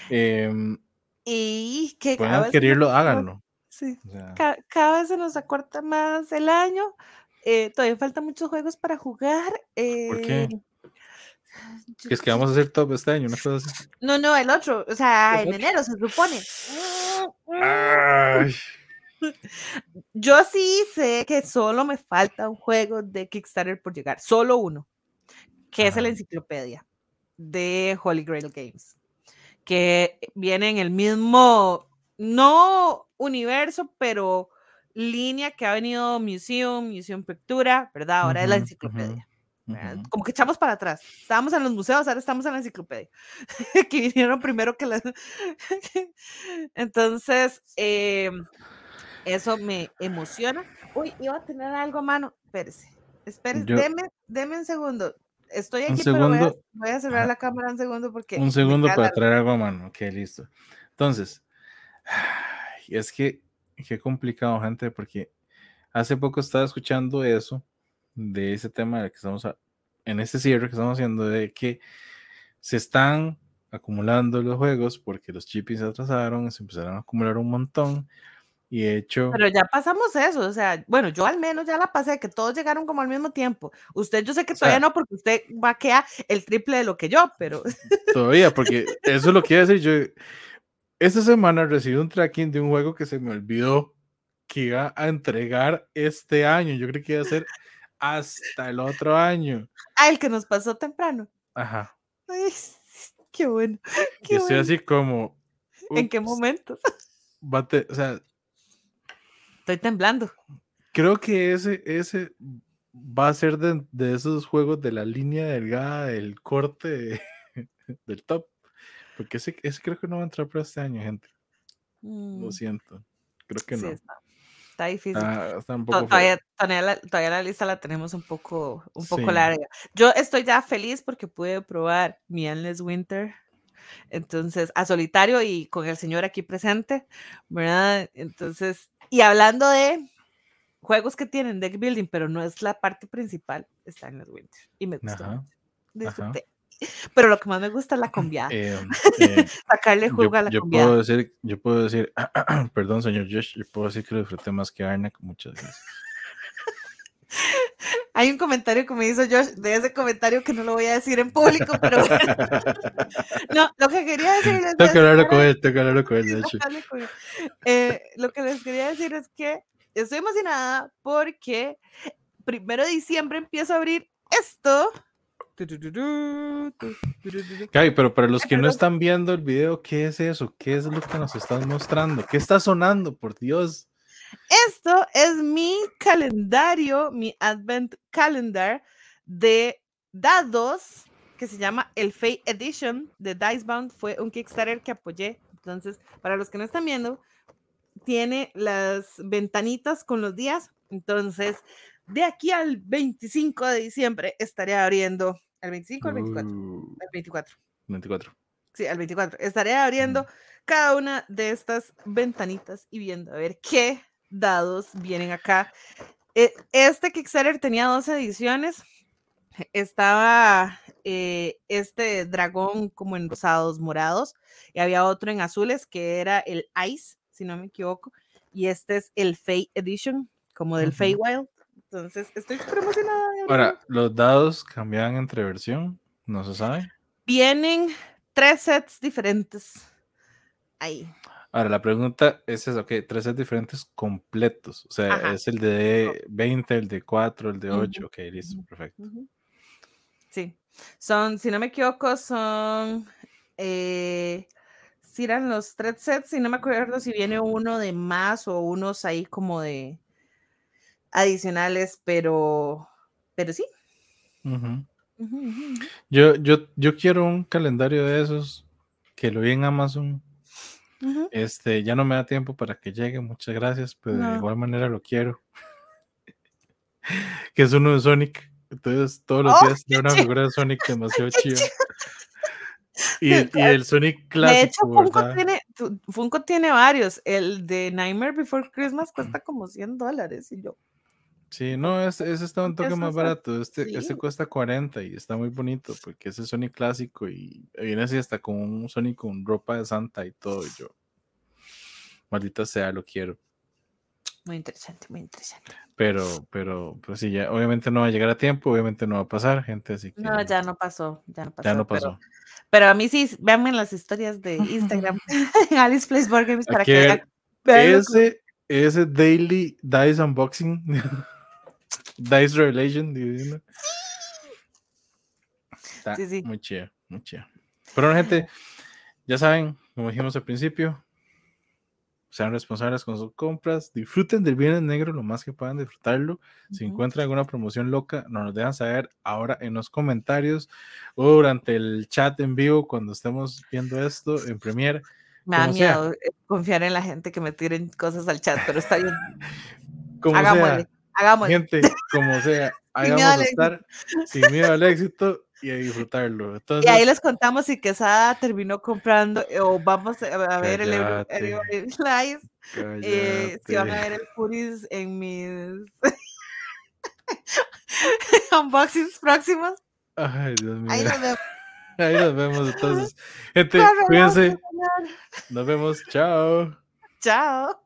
Em, y que pueden adquirirlo, háganlo. Sí. cada, vez se nos acorta más el año. Eh, todavía faltan muchos juegos para jugar. ¿Por qué? Eh, es que vamos a hacer top este año, ¿no? No, no, el otro, o sea, en enero se supone. Yo sí sé que solo me falta un juego de Kickstarter por llegar, solo uno que es la enciclopedia de Holy Grail Games, que viene en el mismo, no universo, pero línea que ha venido Museum, Museum Pictura, ¿verdad? Ahora es la enciclopedia. Como que echamos para atrás. Estábamos en los museos, ahora estamos en la enciclopedia. que vinieron primero que las. Entonces, em, eso me emociona. Uy, iba a tener algo a mano. Espérese, espérese, deme, deme un segundo. Estoy aquí, pero voy a, cerrar la cámara un segundo porque. Un segundo para traer algo a mano. Ok, listo. Entonces, es que qué complicado, gente, porque hace poco estaba escuchando eso, de ese tema de que estamos en este cierre que estamos haciendo, de que se están acumulando los juegos porque los chips se atrasaron, se empezaron a acumular un montón y hecho. Pero ya pasamos eso, o sea, bueno, yo al menos ya la pasé, que todos llegaron como al mismo tiempo. Usted, yo sé que todavía no, porque usted vaquea el triple de lo que yo, pero. Todavía, porque eso es lo que iba a decir. Yo, esta semana recibí un tracking de un juego que se me olvidó que iba a entregar este año. Yo creo que iba a ser hasta el otro año. Ah, el que nos pasó temprano. Ajá. Ay, qué bueno. Qué estoy así como. ¿En qué momento? Bate, o sea, Estoy temblando. Creo que ese, ese va a ser de, esos juegos de la línea delgada del corte del top. Porque ese, ese, creo que no va a entrar para este año, gente. Lo mm. siento. Creo que no. Está, difícil. todavía, la, lista la tenemos un poco, un poco larga. Yo estoy ya feliz porque pude probar mi Endless Winter. Entonces, a solitario y con el señor aquí presente, ¿verdad? Entonces, y hablando de juegos que tienen deck building, pero no es la parte principal, está en el Winter. Y me gustó. Pero lo que más me gusta es la combiada. Eh, eh, Sacarle juego a la yo Puedo decir, yo puedo decir, perdón, señor Josh, yo puedo decir que lo disfruté más que Arnak muchas veces. Hay un comentario que me hizo Josh de ese comentario que no lo voy a decir en público, pero no, lo que quería decir es tengo que hablarlo con él, tengo que hablarlo con él, de hecho. Eh, lo que les quería decir es que estoy emocionada porque primero de diciembre empiezo a abrir esto. Gaby, pero para los que no están viendo el video, ¿qué es eso? ¿Qué es lo que nos estás mostrando? ¿Qué está sonando? Por Dios. Esto es mi calendario, mi Advent Calendar de dados que se llama el Fate Edition de Dicebound. Fue un Kickstarter que apoyé. Entonces, para los que no están viendo, tiene las ventanitas con los días. Entonces, de aquí al 25 de diciembre estaré abriendo. ¿El 25 o el 24? el 24. 24. Sí, el 24. Estaré abriendo cada una de estas ventanitas y viendo a ver qué dados vienen acá. E, este Kickstarter tenía dos ediciones. Estaba eh, este dragón como en rosados morados y había otro en azules que era el Ice, si no me equivoco. Y este es el Fate Edition, como del uh Wild. Entonces, estoy súper emocionada. Ahora, ¿los dados cambian entre versión? ¿No se sabe? Vienen tres sets diferentes. Ahí. Ahora, la pregunta es esa, ok, tres sets diferentes completos. O sea, Ajá. es el de 20, el de 4, el de Ujú, 8. Ok, listo, perfecto. Sí. Son, si no me equivoco, son. Eh, si eran los tres sets, y no me acuerdo si viene uno de más o unos ahí como de adicionales, pero, pero sí. Yo, yo, yo quiero un calendario de esos que lo vi en Amazon. Este, ya no me da tiempo para que llegue, muchas gracias, pero de igual manera lo quiero. que es uno de Sonic. Entonces, todos los ¡Oh, días tiene una chido! figura de Sonic demasiado chiva. Y, el- y el Sonic De hecho, clásico, Funko tiene, Funko tiene varios. El de Nightmare Before Christmas cuesta como 100 dólares. Y yo, Sí, no, ese, ese está un ¿qué toque más barato. Este, este Sí. cuesta 40 y está muy bonito porque ese es Sonic clásico y viene así hasta con un Sonic con ropa de Santa y todo. Y yo, maldita sea, lo quiero. Muy interesante, muy interesante. Pero, pero, pues sí, ya, obviamente no va a llegar a tiempo, obviamente no va a pasar, gente, así que No, ya no pasó, ya no pasó. ya no pero- pasó. Pero, a mí sí, véanme en las historias de Instagram, Alice Plays Board Games, para que vean. ese, ese Daily Dice Unboxing, Dice Revelation, divino. Está Sí, sí. muy chido, muy chido. Pero bueno, gente, ya saben, como dijimos al principio, sean responsables con sus compras, disfruten del Viernes Negro lo más que puedan disfrutarlo. Si Ujú. encuentran alguna promoción loca, nos lo dejan saber ahora en los comentarios o durante el chat en vivo cuando estemos viendo esto en Premiere. Me da sea. miedo eh, confiar en la gente que me tiren cosas al chat, pero está bien. Como hagámosle, sea, hagámosle. gente, como sea, al estar sin miedo al éxito y a disfrutarlo. Y ahí les contamos si Quesada terminó comprando eh, o vamos a, a ver el el Live, eh, si van a ver el Puris en mis unboxings próximos. Ay, Dios mío. Ahí nos vemos. Ahí nos vemos entonces. Gente, cuídense. Nos vemos. Chao. Chao.